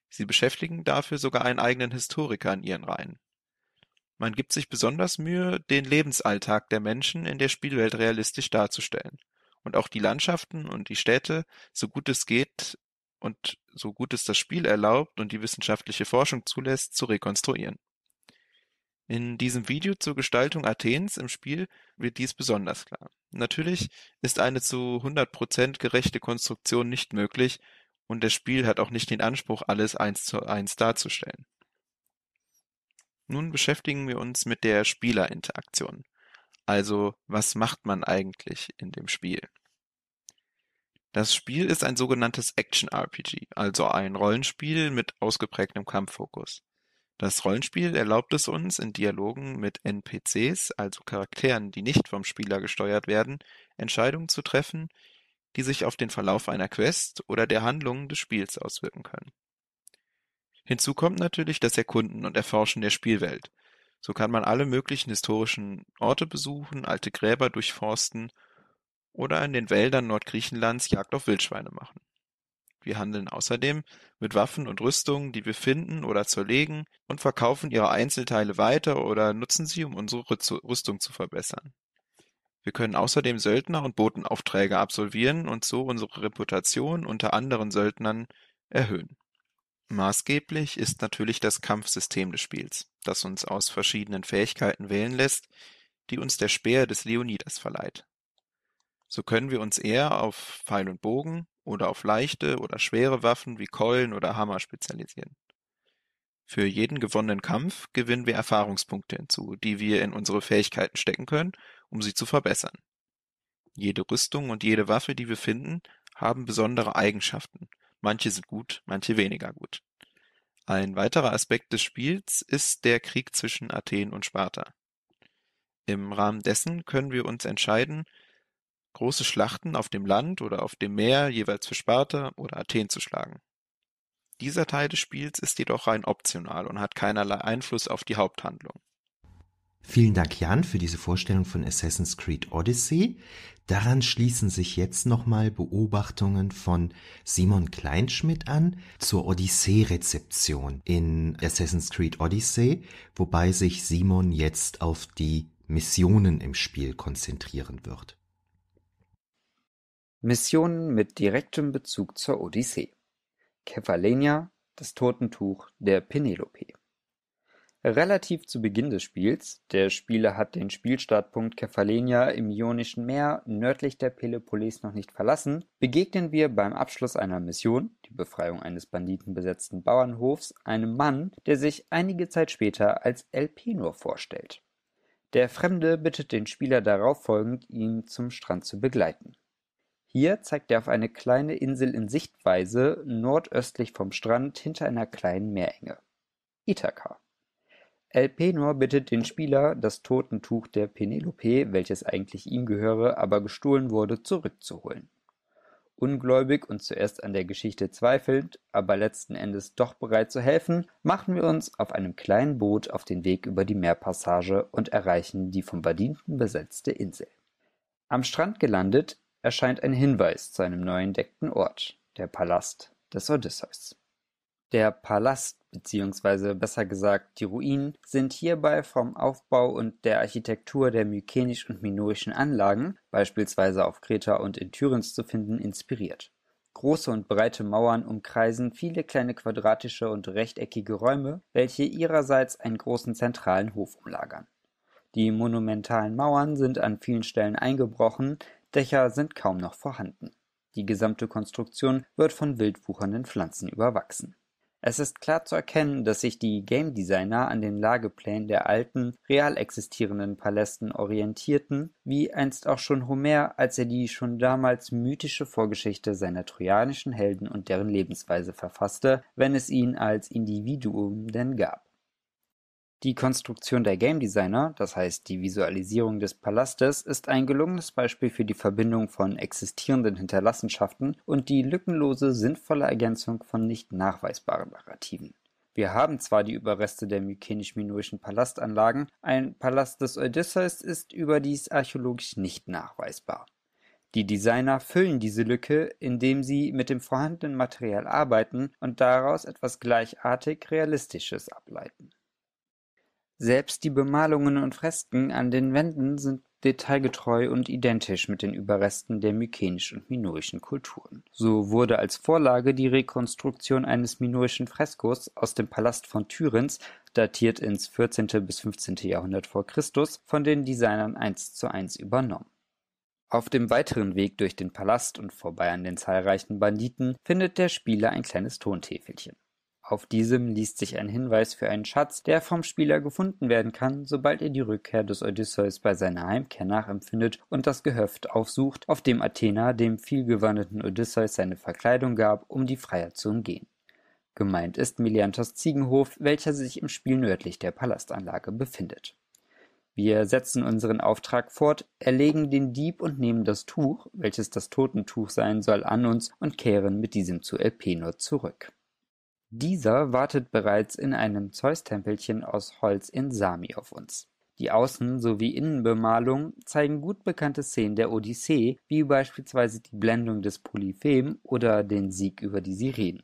Sie beschäftigen dafür sogar einen eigenen Historiker in ihren Reihen. Man gibt sich besonders Mühe, den Lebensalltag der Menschen in der Spielwelt realistisch darzustellen und auch die Landschaften und die Städte, so gut es geht, und so gut es das Spiel erlaubt und die wissenschaftliche Forschung zulässt, zu rekonstruieren. In diesem Video zur Gestaltung Athens im Spiel wird dies besonders klar. Natürlich ist eine zu 100% gerechte Konstruktion nicht möglich und das Spiel hat auch nicht den Anspruch, alles eins zu eins darzustellen. Nun beschäftigen wir uns mit der Spielerinteraktion. Also, was macht man eigentlich in dem Spiel? Das Spiel ist ein sogenanntes Action-RPG, also ein Rollenspiel mit ausgeprägtem Kampffokus. Das Rollenspiel erlaubt es uns, in Dialogen mit NPCs, also Charakteren, die nicht vom Spieler gesteuert werden, Entscheidungen zu treffen, die sich auf den Verlauf einer Quest oder der Handlungen des Spiels auswirken können. Hinzu kommt natürlich das Erkunden und Erforschen der Spielwelt. So kann man alle möglichen historischen Orte besuchen, alte Gräber durchforsten oder in den Wäldern Nordgriechenlands Jagd auf Wildschweine machen. Wir handeln außerdem mit Waffen und Rüstungen, die wir finden oder zerlegen und verkaufen ihre Einzelteile weiter oder nutzen sie, um unsere Rüstung zu verbessern. Wir können außerdem Söldner- und Botenaufträge absolvieren und so unsere Reputation unter anderen Söldnern erhöhen. Maßgeblich ist natürlich das Kampfsystem des Spiels, das uns aus verschiedenen Fähigkeiten wählen lässt, die uns der Speer des Leonidas verleiht. So können wir uns eher auf Pfeil und Bogen oder auf leichte oder schwere Waffen wie Keulen oder Hammer spezialisieren. Für jeden gewonnenen Kampf gewinnen wir Erfahrungspunkte hinzu, die wir in unsere Fähigkeiten stecken können, um sie zu verbessern. Jede Rüstung und jede Waffe, die wir finden, haben besondere Eigenschaften. Manche sind gut, manche weniger gut. Ein weiterer Aspekt des Spiels ist der Krieg zwischen Athen und Sparta. Im Rahmen dessen können wir uns entscheiden, große Schlachten auf dem Land oder auf dem Meer jeweils für Sparta oder Athen zu schlagen. Dieser Teil des Spiels ist jedoch rein optional und hat keinerlei Einfluss auf die Haupthandlung. Vielen Dank, Jan, für diese Vorstellung von Assassin's Creed Odyssey. Daran schließen sich jetzt nochmal Beobachtungen von Simon Kleinschmidt an zur Odyssee-Rezeption in Assassin's Creed Odyssey, wobei sich Simon jetzt auf die Missionen im Spiel konzentrieren wird. Missionen mit direktem Bezug zur Odyssee. Kephalenia, das Totentuch der Penelope. Relativ zu Beginn des Spiels, der Spieler hat den Spielstartpunkt Kephalenia im Ionischen Meer nördlich der Peloponnes noch nicht verlassen, begegnen wir beim Abschluss einer Mission, die Befreiung eines banditenbesetzten Bauernhofs, einem Mann, der sich einige Zeit später als Elpenor vorstellt. Der Fremde bittet den Spieler darauf folgend, ihn zum Strand zu begleiten. Hier zeigt er auf eine kleine Insel in Sichtweise nordöstlich vom Strand hinter einer kleinen Meerenge. Ithaka. Elpenor bittet den Spieler, das Totentuch der Penelope, welches eigentlich ihm gehöre, aber gestohlen wurde, zurückzuholen. Ungläubig und zuerst an der Geschichte zweifelnd, aber letzten Endes doch bereit zu helfen, machen wir uns auf einem kleinen Boot auf den Weg über die Meerpassage und erreichen die vom Badienten besetzte Insel. Am Strand gelandet, erscheint ein Hinweis zu einem neu entdeckten Ort, der Palast des Odysseus. Der Palast beziehungsweise besser gesagt die Ruinen sind hierbei vom Aufbau und der Architektur der mykenisch und minoischen Anlagen, beispielsweise auf Kreta und in Tyrinth zu finden, inspiriert. Große und breite Mauern umkreisen viele kleine quadratische und rechteckige Räume, welche ihrerseits einen großen zentralen Hof umlagern. Die monumentalen Mauern sind an vielen Stellen eingebrochen, Dächer sind kaum noch vorhanden. Die gesamte Konstruktion wird von wild wuchernden Pflanzen überwachsen. Es ist klar zu erkennen, dass sich die Game Designer an den Lageplänen der alten, real existierenden Palästen orientierten, wie einst auch schon Homer, als er die schon damals mythische Vorgeschichte seiner trojanischen Helden und deren Lebensweise verfasste, wenn es ihn als Individuum denn gab. Die Konstruktion der Game Designer, das heißt die Visualisierung des Palastes, ist ein gelungenes Beispiel für die Verbindung von existierenden Hinterlassenschaften und die lückenlose, sinnvolle Ergänzung von nicht nachweisbaren Narrativen. Wir haben zwar die Überreste der mykenisch-minoischen Palastanlagen, ein Palast des Odysseus ist überdies archäologisch nicht nachweisbar. Die Designer füllen diese Lücke, indem sie mit dem vorhandenen Material arbeiten und daraus etwas gleichartig Realistisches ableiten. Selbst die Bemalungen und Fresken an den Wänden sind detailgetreu und identisch mit den Überresten der mykenischen und minoischen Kulturen. So wurde als Vorlage die Rekonstruktion eines minoischen Freskos aus dem Palast von Tyrinth, datiert ins 14. bis 15. Jahrhundert vor Christus, von den Designern eins zu eins übernommen. Auf dem weiteren Weg durch den Palast und vorbei an den zahlreichen Banditen findet der Spieler ein kleines Tontäfelchen. Auf diesem liest sich ein Hinweis für einen Schatz, der vom Spieler gefunden werden kann, sobald er die Rückkehr des Odysseus bei seiner Heimkehr nachempfindet und das Gehöft aufsucht, auf dem Athena dem vielgewandeten Odysseus seine Verkleidung gab, um die Freier zu umgehen. Gemeint ist Melianthos Ziegenhof, welcher sich im Spiel nördlich der Palastanlage befindet. Wir setzen unseren Auftrag fort, erlegen den Dieb und nehmen das Tuch, welches das Totentuch sein soll, an uns und kehren mit diesem zu Elpenor zurück. Dieser wartet bereits in einem Zeus-Tempelchen aus Holz in Sami auf uns. Die Außen- sowie Innenbemalung zeigen gut bekannte Szenen der Odyssee, wie beispielsweise die Blendung des Polyphem oder den Sieg über die Sirenen.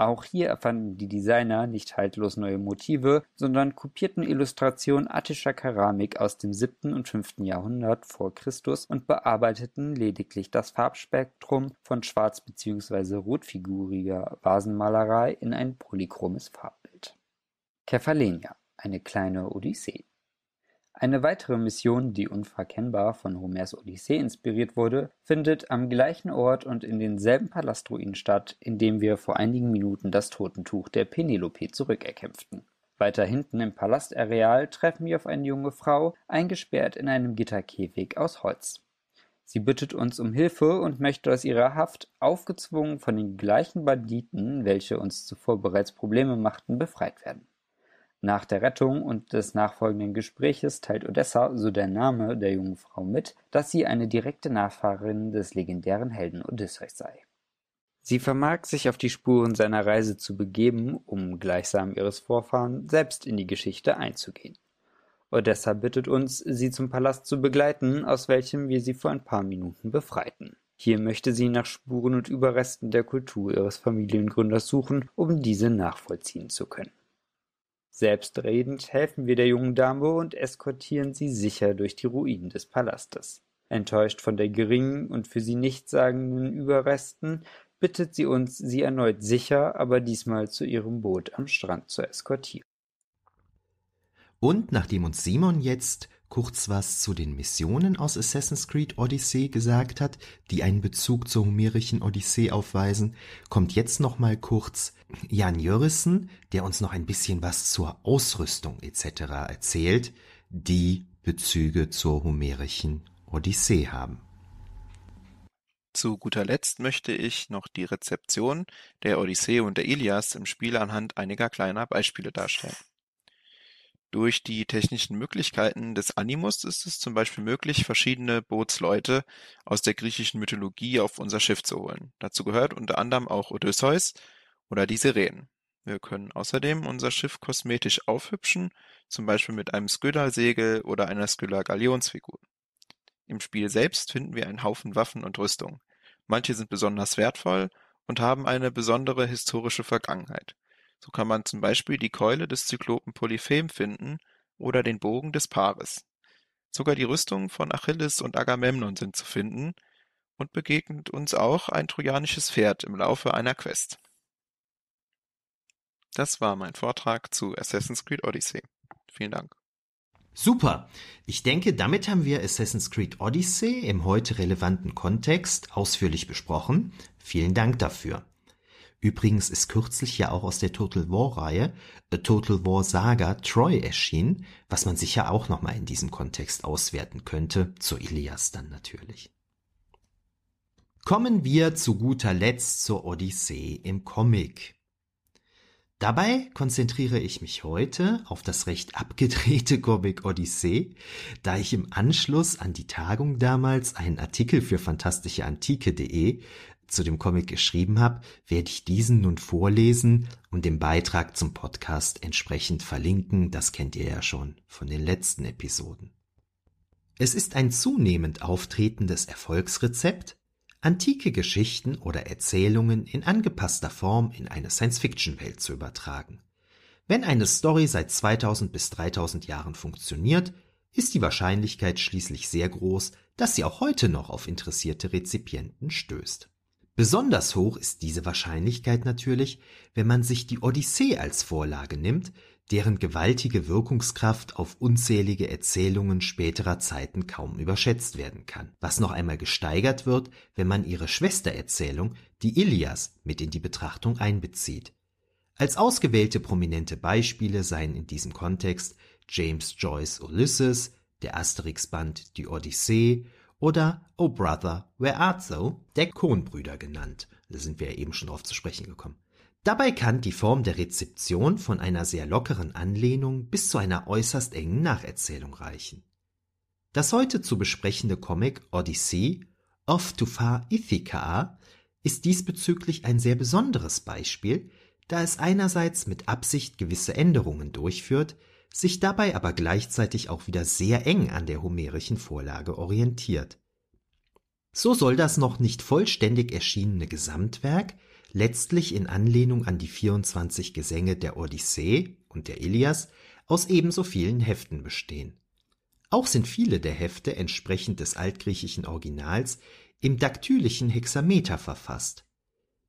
Auch hier erfanden die Designer nicht haltlos neue Motive, sondern kopierten Illustrationen attischer Keramik aus dem 7. und 5. Jahrhundert vor Christus und bearbeiteten lediglich das Farbspektrum von schwarz bzw. rotfiguriger Vasenmalerei in ein polychromes Farbbild. Kephalenia, eine kleine Odyssee eine weitere Mission, die unverkennbar von Homers Odyssee inspiriert wurde, findet am gleichen Ort und in denselben Palastruinen statt, in dem wir vor einigen Minuten das Totentuch der Penelope zurückerkämpften. Weiter hinten im Palastareal treffen wir auf eine junge Frau, eingesperrt in einem Gitterkäfig aus Holz. Sie bittet uns um Hilfe und möchte aus ihrer Haft, aufgezwungen von den gleichen Banditen, welche uns zuvor bereits Probleme machten, befreit werden. Nach der Rettung und des nachfolgenden Gespräches teilt Odessa, so der Name der jungen Frau mit, dass sie eine direkte Nachfahrin des legendären Helden Odysseus sei. Sie vermag sich auf die Spuren seiner Reise zu begeben, um gleichsam ihres Vorfahren selbst in die Geschichte einzugehen. Odessa bittet uns, sie zum Palast zu begleiten, aus welchem wir sie vor ein paar Minuten befreiten. Hier möchte sie nach Spuren und Überresten der Kultur ihres Familiengründers suchen, um diese nachvollziehen zu können. Selbstredend helfen wir der jungen Dame und eskortieren sie sicher durch die Ruinen des Palastes. Enttäuscht von der geringen und für sie nichtssagenden Überresten bittet sie uns, sie erneut sicher, aber diesmal zu ihrem Boot am Strand zu eskortieren. Und nachdem uns Simon jetzt kurz was zu den Missionen aus Assassin's Creed Odyssey gesagt hat, die einen Bezug zur homerischen Odyssee aufweisen, kommt jetzt noch mal kurz Jan Jörissen, der uns noch ein bisschen was zur Ausrüstung etc. erzählt, die Bezüge zur homerischen Odyssee haben. Zu guter Letzt möchte ich noch die Rezeption der Odyssee und der Ilias im Spiel anhand einiger kleiner Beispiele darstellen. Durch die technischen Möglichkeiten des Animus ist es zum Beispiel möglich, verschiedene Bootsleute aus der griechischen Mythologie auf unser Schiff zu holen. Dazu gehört unter anderem auch Odysseus oder die Sirenen. Wir können außerdem unser Schiff kosmetisch aufhübschen, zum Beispiel mit einem Skylla-Segel oder einer Skylla-Galionsfigur. Im Spiel selbst finden wir einen Haufen Waffen und Rüstung. Manche sind besonders wertvoll und haben eine besondere historische Vergangenheit. So kann man zum Beispiel die Keule des Zyklopen Polyphem finden oder den Bogen des Paris. Sogar die Rüstungen von Achilles und Agamemnon sind zu finden und begegnet uns auch ein trojanisches Pferd im Laufe einer Quest. Das war mein Vortrag zu Assassin's Creed Odyssey. Vielen Dank. Super. Ich denke, damit haben wir Assassin's Creed Odyssey im heute relevanten Kontext ausführlich besprochen. Vielen Dank dafür. Übrigens ist kürzlich ja auch aus der Total War Reihe A Total War Saga Troy erschienen, was man sicher auch nochmal in diesem Kontext auswerten könnte, zu Ilias dann natürlich. Kommen wir zu guter Letzt zur Odyssee im Comic. Dabei konzentriere ich mich heute auf das recht abgedrehte Comic Odyssee, da ich im Anschluss an die Tagung damals einen Artikel für fantastischeantike.de zu dem Comic geschrieben habe, werde ich diesen nun vorlesen und den Beitrag zum Podcast entsprechend verlinken. Das kennt ihr ja schon von den letzten Episoden. Es ist ein zunehmend auftretendes Erfolgsrezept, antike Geschichten oder Erzählungen in angepasster Form in eine Science-Fiction-Welt zu übertragen. Wenn eine Story seit 2000 bis 3000 Jahren funktioniert, ist die Wahrscheinlichkeit schließlich sehr groß, dass sie auch heute noch auf interessierte Rezipienten stößt. Besonders hoch ist diese Wahrscheinlichkeit natürlich, wenn man sich die Odyssee als Vorlage nimmt, deren gewaltige Wirkungskraft auf unzählige Erzählungen späterer Zeiten kaum überschätzt werden kann, was noch einmal gesteigert wird, wenn man ihre Schwestererzählung, die Ilias, mit in die Betrachtung einbezieht. Als ausgewählte prominente Beispiele seien in diesem Kontext James Joyce Ulysses, der Asterix-Band Die Odyssee oder Oh Brother, Where Art Thou, der Coen-Brüder genannt. Da sind wir ja eben schon drauf zu sprechen gekommen. Dabei kann die Form der Rezeption von einer sehr lockeren Anlehnung bis zu einer äußerst engen Nacherzählung reichen. Das heute zu besprechende Comic Odyssey Off to Far Ithaca ist diesbezüglich ein sehr besonderes Beispiel, da es einerseits mit Absicht gewisse Änderungen durchführt, sich dabei aber gleichzeitig auch wieder sehr eng an der homerischen Vorlage orientiert. So soll das noch nicht vollständig erschienene Gesamtwerk letztlich in Anlehnung an die 24 Gesänge der Odyssee und der Ilias aus ebenso vielen Heften bestehen. Auch sind viele der Hefte entsprechend des altgriechischen Originals im daktylischen Hexameter verfasst.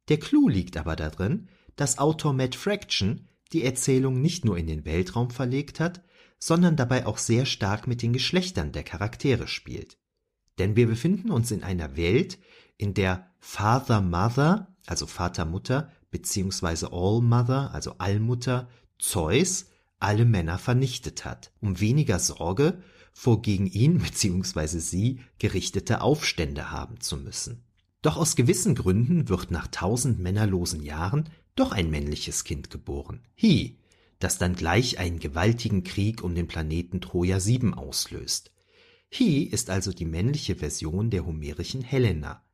Der Clou liegt aber darin, dass Autor Matt Fraction die Erzählung nicht nur in den Weltraum verlegt hat, sondern dabei auch sehr stark mit den Geschlechtern der Charaktere spielt. Denn wir befinden uns in einer Welt, in der Father Mother, also Vater Mutter, beziehungsweise All Mother, also Allmutter, Zeus alle Männer vernichtet hat, um weniger Sorge vor gegen ihn bzw. sie gerichtete Aufstände haben zu müssen. Doch aus gewissen Gründen wird nach tausend männerlosen Jahren doch ein männliches Kind geboren, Hi, das dann gleich einen gewaltigen Krieg um den Planeten Troja 7 auslöst. Hi ist also die männliche Version der homerischen Helena.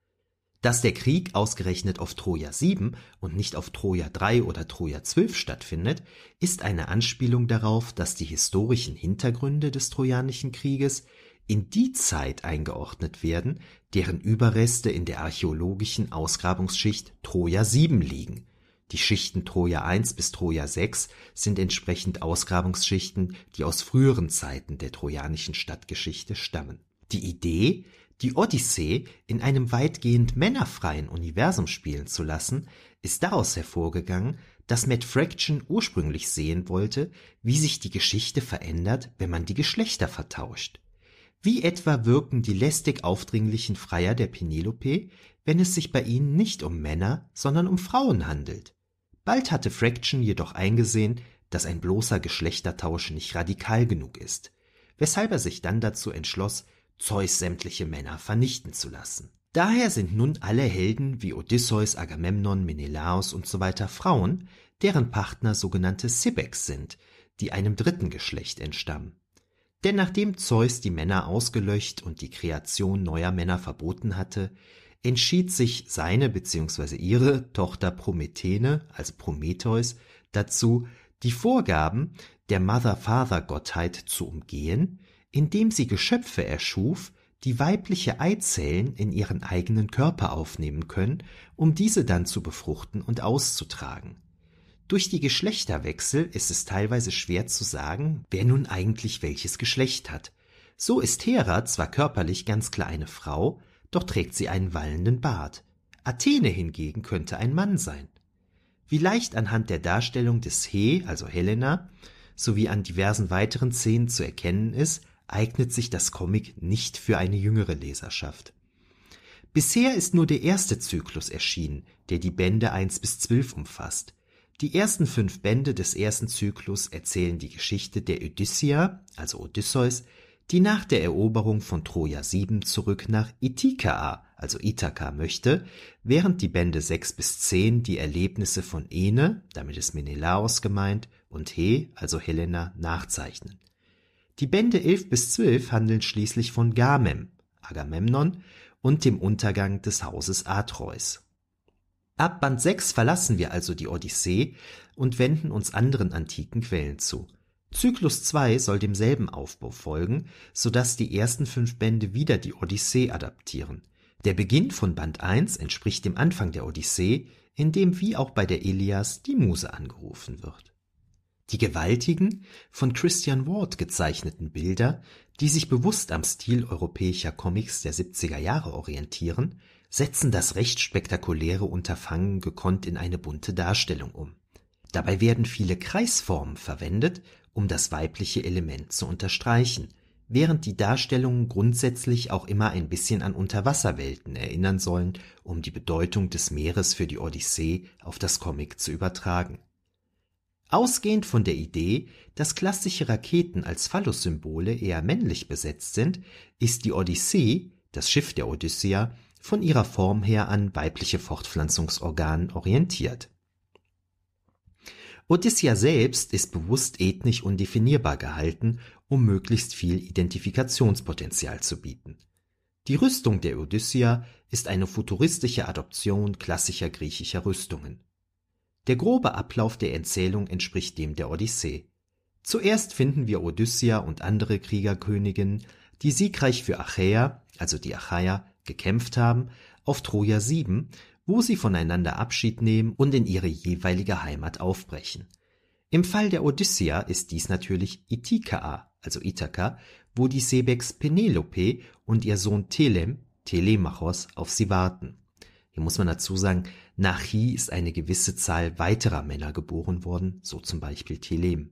Dass der Krieg ausgerechnet auf Troja 7 und nicht auf Troja 3 oder Troja 12 stattfindet, ist eine Anspielung darauf, dass die historischen Hintergründe des Trojanischen Krieges in die Zeit eingeordnet werden, deren Überreste in der archäologischen Ausgrabungsschicht Troja 7 liegen. Die Schichten Troja 1 bis Troja 6 sind entsprechend Ausgrabungsschichten, die aus früheren Zeiten der trojanischen Stadtgeschichte stammen. Die Idee, die Odyssee in einem weitgehend männerfreien Universum spielen zu lassen, ist daraus hervorgegangen, dass Matt Fraction ursprünglich sehen wollte, wie sich die Geschichte verändert, wenn man die Geschlechter vertauscht. Wie etwa wirken die lästig aufdringlichen Freier der Penelope, wenn es sich bei ihnen nicht um Männer, sondern um Frauen handelt. Bald hatte Fraction jedoch eingesehen, dass ein bloßer Geschlechtertausch nicht radikal genug ist, weshalb er sich dann dazu entschloss, Zeus sämtliche Männer vernichten zu lassen. Daher sind nun alle Helden wie Odysseus, Agamemnon, Menelaos usw. Frauen, deren Partner sogenannte Sibex sind, die einem dritten Geschlecht entstammen. Denn nachdem Zeus die Männer ausgelöscht und die Kreation neuer Männer verboten hatte, entschied sich seine bzw. ihre Tochter Promethene, also Prometheus, dazu, die Vorgaben der Mother-Father-Gottheit zu umgehen, indem sie Geschöpfe erschuf, die weibliche Eizellen in ihren eigenen Körper aufnehmen können, um diese dann zu befruchten und auszutragen. Durch die Geschlechterwechsel ist es teilweise schwer zu sagen, wer nun eigentlich welches Geschlecht hat. So ist Hera zwar körperlich ganz klar eine Frau, doch trägt sie einen wallenden Bart. Athene hingegen könnte ein Mann sein. Wie leicht anhand der Darstellung des He, also Helena, sowie an diversen weiteren Szenen zu erkennen ist, eignet sich das Comic nicht für eine jüngere Leserschaft. Bisher ist nur der erste Zyklus erschienen, der die Bände 1 bis 12 umfasst. Die ersten fünf Bände des ersten Zyklus erzählen die Geschichte der Odyssea, also Odysseus, die nach der Eroberung von Troja 7 zurück nach Ithaca, also Ithaka möchte, während die Bände 6 bis 10 die Erlebnisse von Ene, damit ist Menelaos gemeint, und He, also Helena, nachzeichnen. Die Bände 11 bis 12 handeln schließlich von Gamem, Agamemnon und dem Untergang des Hauses Atreus. Ab Band 6 verlassen wir also die Odyssee und wenden uns anderen antiken Quellen zu. Zyklus 2 soll demselben Aufbau folgen, so dass die ersten fünf Bände wieder die Odyssee adaptieren. Der Beginn von Band 1 entspricht dem Anfang der Odyssee, in dem wie auch bei der Ilias die Muse angerufen wird. Die gewaltigen, von Christian Ward gezeichneten Bilder, die sich bewusst am Stil europäischer Comics der 70er Jahre orientieren, setzen das recht spektakuläre Unterfangen gekonnt in eine bunte Darstellung um. Dabei werden viele Kreisformen verwendet, um das weibliche Element zu unterstreichen, während die Darstellungen grundsätzlich auch immer ein bisschen an Unterwasserwelten erinnern sollen, um die Bedeutung des Meeres für die Odyssee auf das Comic zu übertragen. Ausgehend von der Idee, dass klassische Raketen als Phallus-Symbole eher männlich besetzt sind, ist die Odyssee, das Schiff der Odyssea, von ihrer Form her an weibliche Fortpflanzungsorganen orientiert. Odyssea selbst ist bewusst ethnisch undefinierbar gehalten, um möglichst viel Identifikationspotenzial zu bieten. Die Rüstung der Odyssea ist eine futuristische Adoption klassischer griechischer Rüstungen. Der grobe Ablauf der Erzählung entspricht dem der Odyssee. Zuerst finden wir Odyssea und andere Kriegerköniginnen, die siegreich für Achäa, also die Achaier, gekämpft haben, auf Troja 7, wo sie voneinander Abschied nehmen und in ihre jeweilige Heimat aufbrechen. Im Fall der Odyssea ist dies natürlich Ithakaa, also Ithaka, wo die Sebex Penelope und ihr Sohn Telem, Telemachos, auf sie warten. Hier muss man dazu sagen, nach Chi ist eine gewisse Zahl weiterer Männer geboren worden, so zum Beispiel Telem.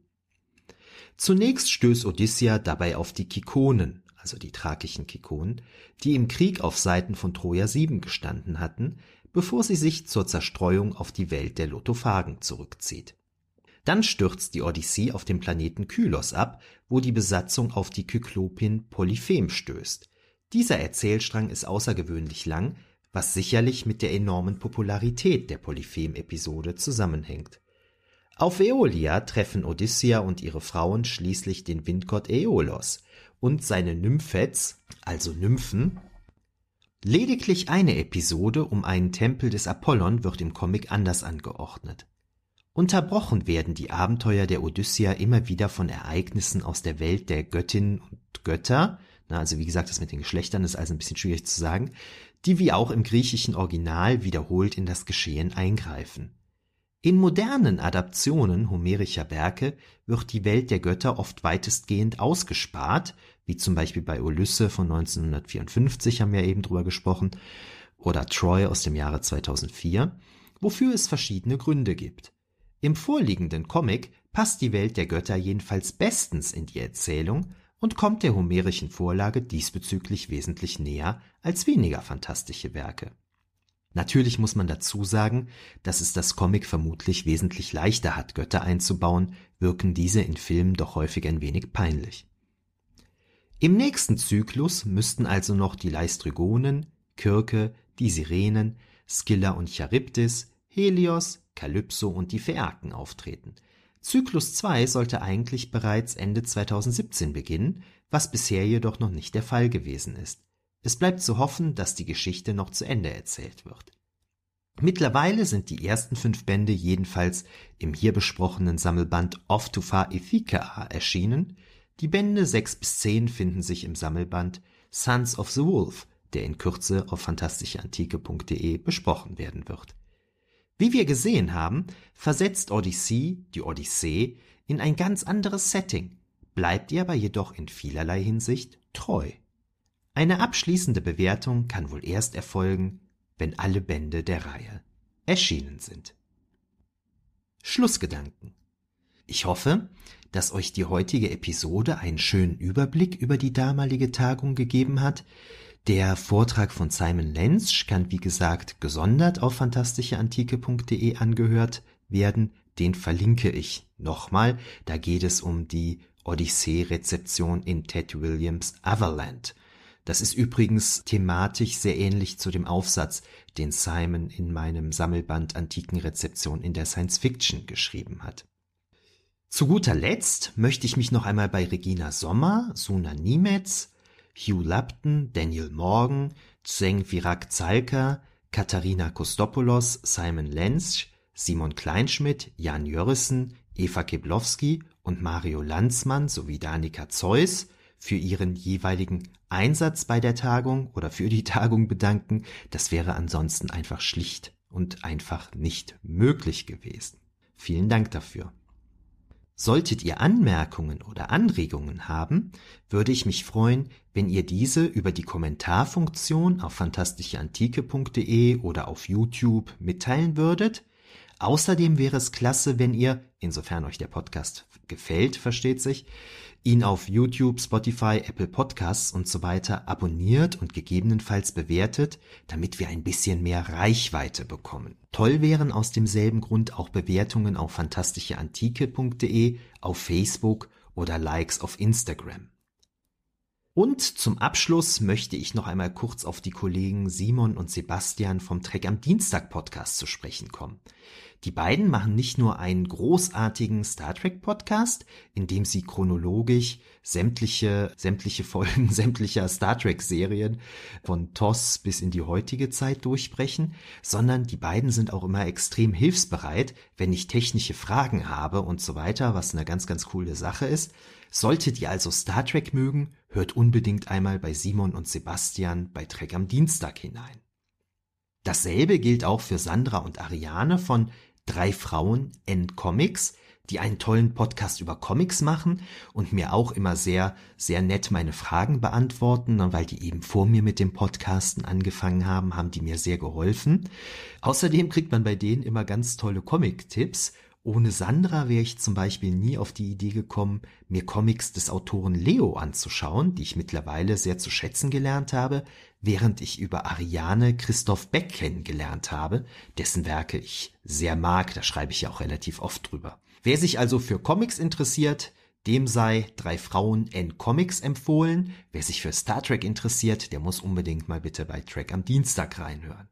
Zunächst stößt Odyssea dabei auf die Kikonen, also die thrakischen Kikonen, die im Krieg auf Seiten von Troja 7 gestanden hatten, bevor sie sich zur Zerstreuung auf die Welt der Lotophagen zurückzieht. Dann stürzt die Odyssee auf dem Planeten Kylos ab, wo die Besatzung auf die Kyklopin Polyphem stößt. Dieser Erzählstrang ist außergewöhnlich lang, was sicherlich mit der enormen Popularität der Polyphem-Episode zusammenhängt. Auf Aeolia treffen Odyssea und ihre Frauen schließlich den Windgott Aeolos und seine Nymphets, also Nymphen. Lediglich eine Episode um einen Tempel des Apollon wird im Comic anders angeordnet. Unterbrochen werden die Abenteuer der Odyssea immer wieder von Ereignissen aus der Welt der Göttinnen und Götter, na, also wie gesagt, das mit den Geschlechtern ist also ein bisschen schwierig zu sagen, die wie auch im griechischen Original wiederholt in das Geschehen eingreifen. In modernen Adaptionen homerischer Werke wird die Welt der Götter oft weitestgehend ausgespart, wie zum Beispiel bei Ulysse von 1954 haben wir eben drüber gesprochen, oder Troy aus dem Jahre 2004, wofür es verschiedene Gründe gibt. Im vorliegenden Comic passt die Welt der Götter jedenfalls bestens in die Erzählung und kommt der homerischen Vorlage diesbezüglich wesentlich näher als weniger fantastische Werke. Natürlich muss man dazu sagen, dass es das Comic vermutlich wesentlich leichter hat, Götter einzubauen, wirken diese in Filmen doch häufig ein wenig peinlich. Im nächsten Zyklus müssten also noch die Leistrygonen, Kirke, die Sirenen, Scylla und Charybdis, Helios, Kalypso und die Phäaken auftreten. Zyklus 2 sollte eigentlich bereits Ende 2017 beginnen, was bisher jedoch noch nicht der Fall gewesen ist. Es bleibt zu hoffen, dass die Geschichte noch zu Ende erzählt wird. Mittlerweile sind die ersten fünf Bände jedenfalls im hier besprochenen Sammelband Off to Far Ithaca erschienen. Die Bände 6 bis 10 finden sich im Sammelband Sons of the Wolf, der in Kürze auf fantastischeantike.de besprochen werden wird. Wie wir gesehen haben, versetzt Odyssey die Odyssee in ein ganz anderes Setting, bleibt ihr aber jedoch in vielerlei Hinsicht treu. Eine abschließende Bewertung kann wohl erst erfolgen, wenn alle Bände der Reihe erschienen sind. Schlussgedanken. Ich hoffe, dass euch die heutige Episode einen schönen Überblick über die damalige Tagung gegeben hat, der Vortrag von Simon Lenz kann, wie gesagt, gesondert auf fantastischeantike.de angehört werden. Den verlinke ich nochmal. Da geht es um die Odyssee-Rezeption in Ted Williams Everland. Das ist übrigens thematisch sehr ähnlich zu dem Aufsatz, den Simon in meinem Sammelband Antikenrezeption in der Science Fiction geschrieben hat. Zu guter Letzt möchte ich mich noch einmal bei Regina Sommer, Suna Niemetz, Hugh Lupton, Daniel Morgan, Zeng Virak Zalka, Katharina Kostopoulos, Simon Lenz, Simon Kleinschmidt, Jan Jörissen, Eva Keblowski und Mario Lanzmann sowie Danika Zeus für ihren jeweiligen Einsatz bei der Tagung oder für die Tagung bedanken. Das wäre ansonsten einfach schlicht und einfach nicht möglich gewesen. Vielen Dank dafür. Solltet ihr Anmerkungen oder Anregungen haben, würde ich mich freuen, wenn ihr diese über die Kommentarfunktion auf fantastischeantike.de oder auf YouTube mitteilen würdet. Außerdem wäre es klasse, wenn ihr, insofern euch der Podcast gefällt, versteht sich, ihn auf YouTube, Spotify, Apple Podcasts und so weiter abonniert und gegebenenfalls bewertet, damit wir ein bisschen mehr Reichweite bekommen. Toll wären aus demselben Grund auch Bewertungen auf fantastischeantike.de, auf Facebook oder Likes auf Instagram. Und zum Abschluss möchte ich noch einmal kurz auf die Kollegen Simon und Sebastian vom Trek am Dienstag Podcast zu sprechen kommen. Die beiden machen nicht nur einen großartigen Star Trek Podcast, in dem sie chronologisch sämtliche, sämtliche Folgen sämtlicher Star Trek Serien von TOS bis in die heutige Zeit durchsprechen, sondern die beiden sind auch immer extrem hilfsbereit, wenn ich technische Fragen habe und so weiter, was eine ganz, ganz coole Sache ist. Solltet ihr also Star Trek mögen, hört unbedingt einmal bei Simon und Sebastian bei Trek am Dienstag hinein. Dasselbe gilt auch für Sandra und Ariane von Drei Frauen N Comics, die einen tollen Podcast über Comics machen und mir auch immer sehr, sehr nett meine Fragen beantworten, weil die eben vor mir mit dem Podcasten angefangen haben, haben die mir sehr geholfen. Außerdem kriegt man bei denen immer ganz tolle Comic-Tipps. Ohne Sandra wäre ich zum Beispiel nie auf die Idee gekommen, mir Comics des Autoren Leo anzuschauen, die ich mittlerweile sehr zu schätzen gelernt habe, während ich über Ariane Christoph Beck kennengelernt habe, dessen Werke ich sehr mag, da schreibe ich ja auch relativ oft drüber. Wer sich also für Comics interessiert, dem sei Drei Frauen N Comics empfohlen. Wer sich für Star Trek interessiert, der muss unbedingt mal bitte bei Trek am Dienstag reinhören.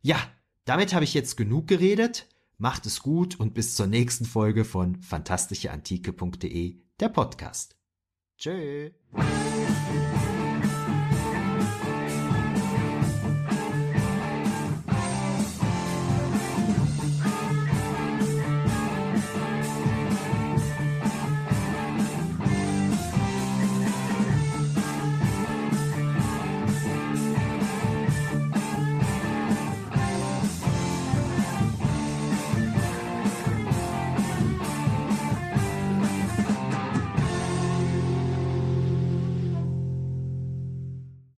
Ja, damit habe ich jetzt genug geredet. Macht es gut und bis zur nächsten Folge von fantastischeantike.de, der Podcast. Tschö.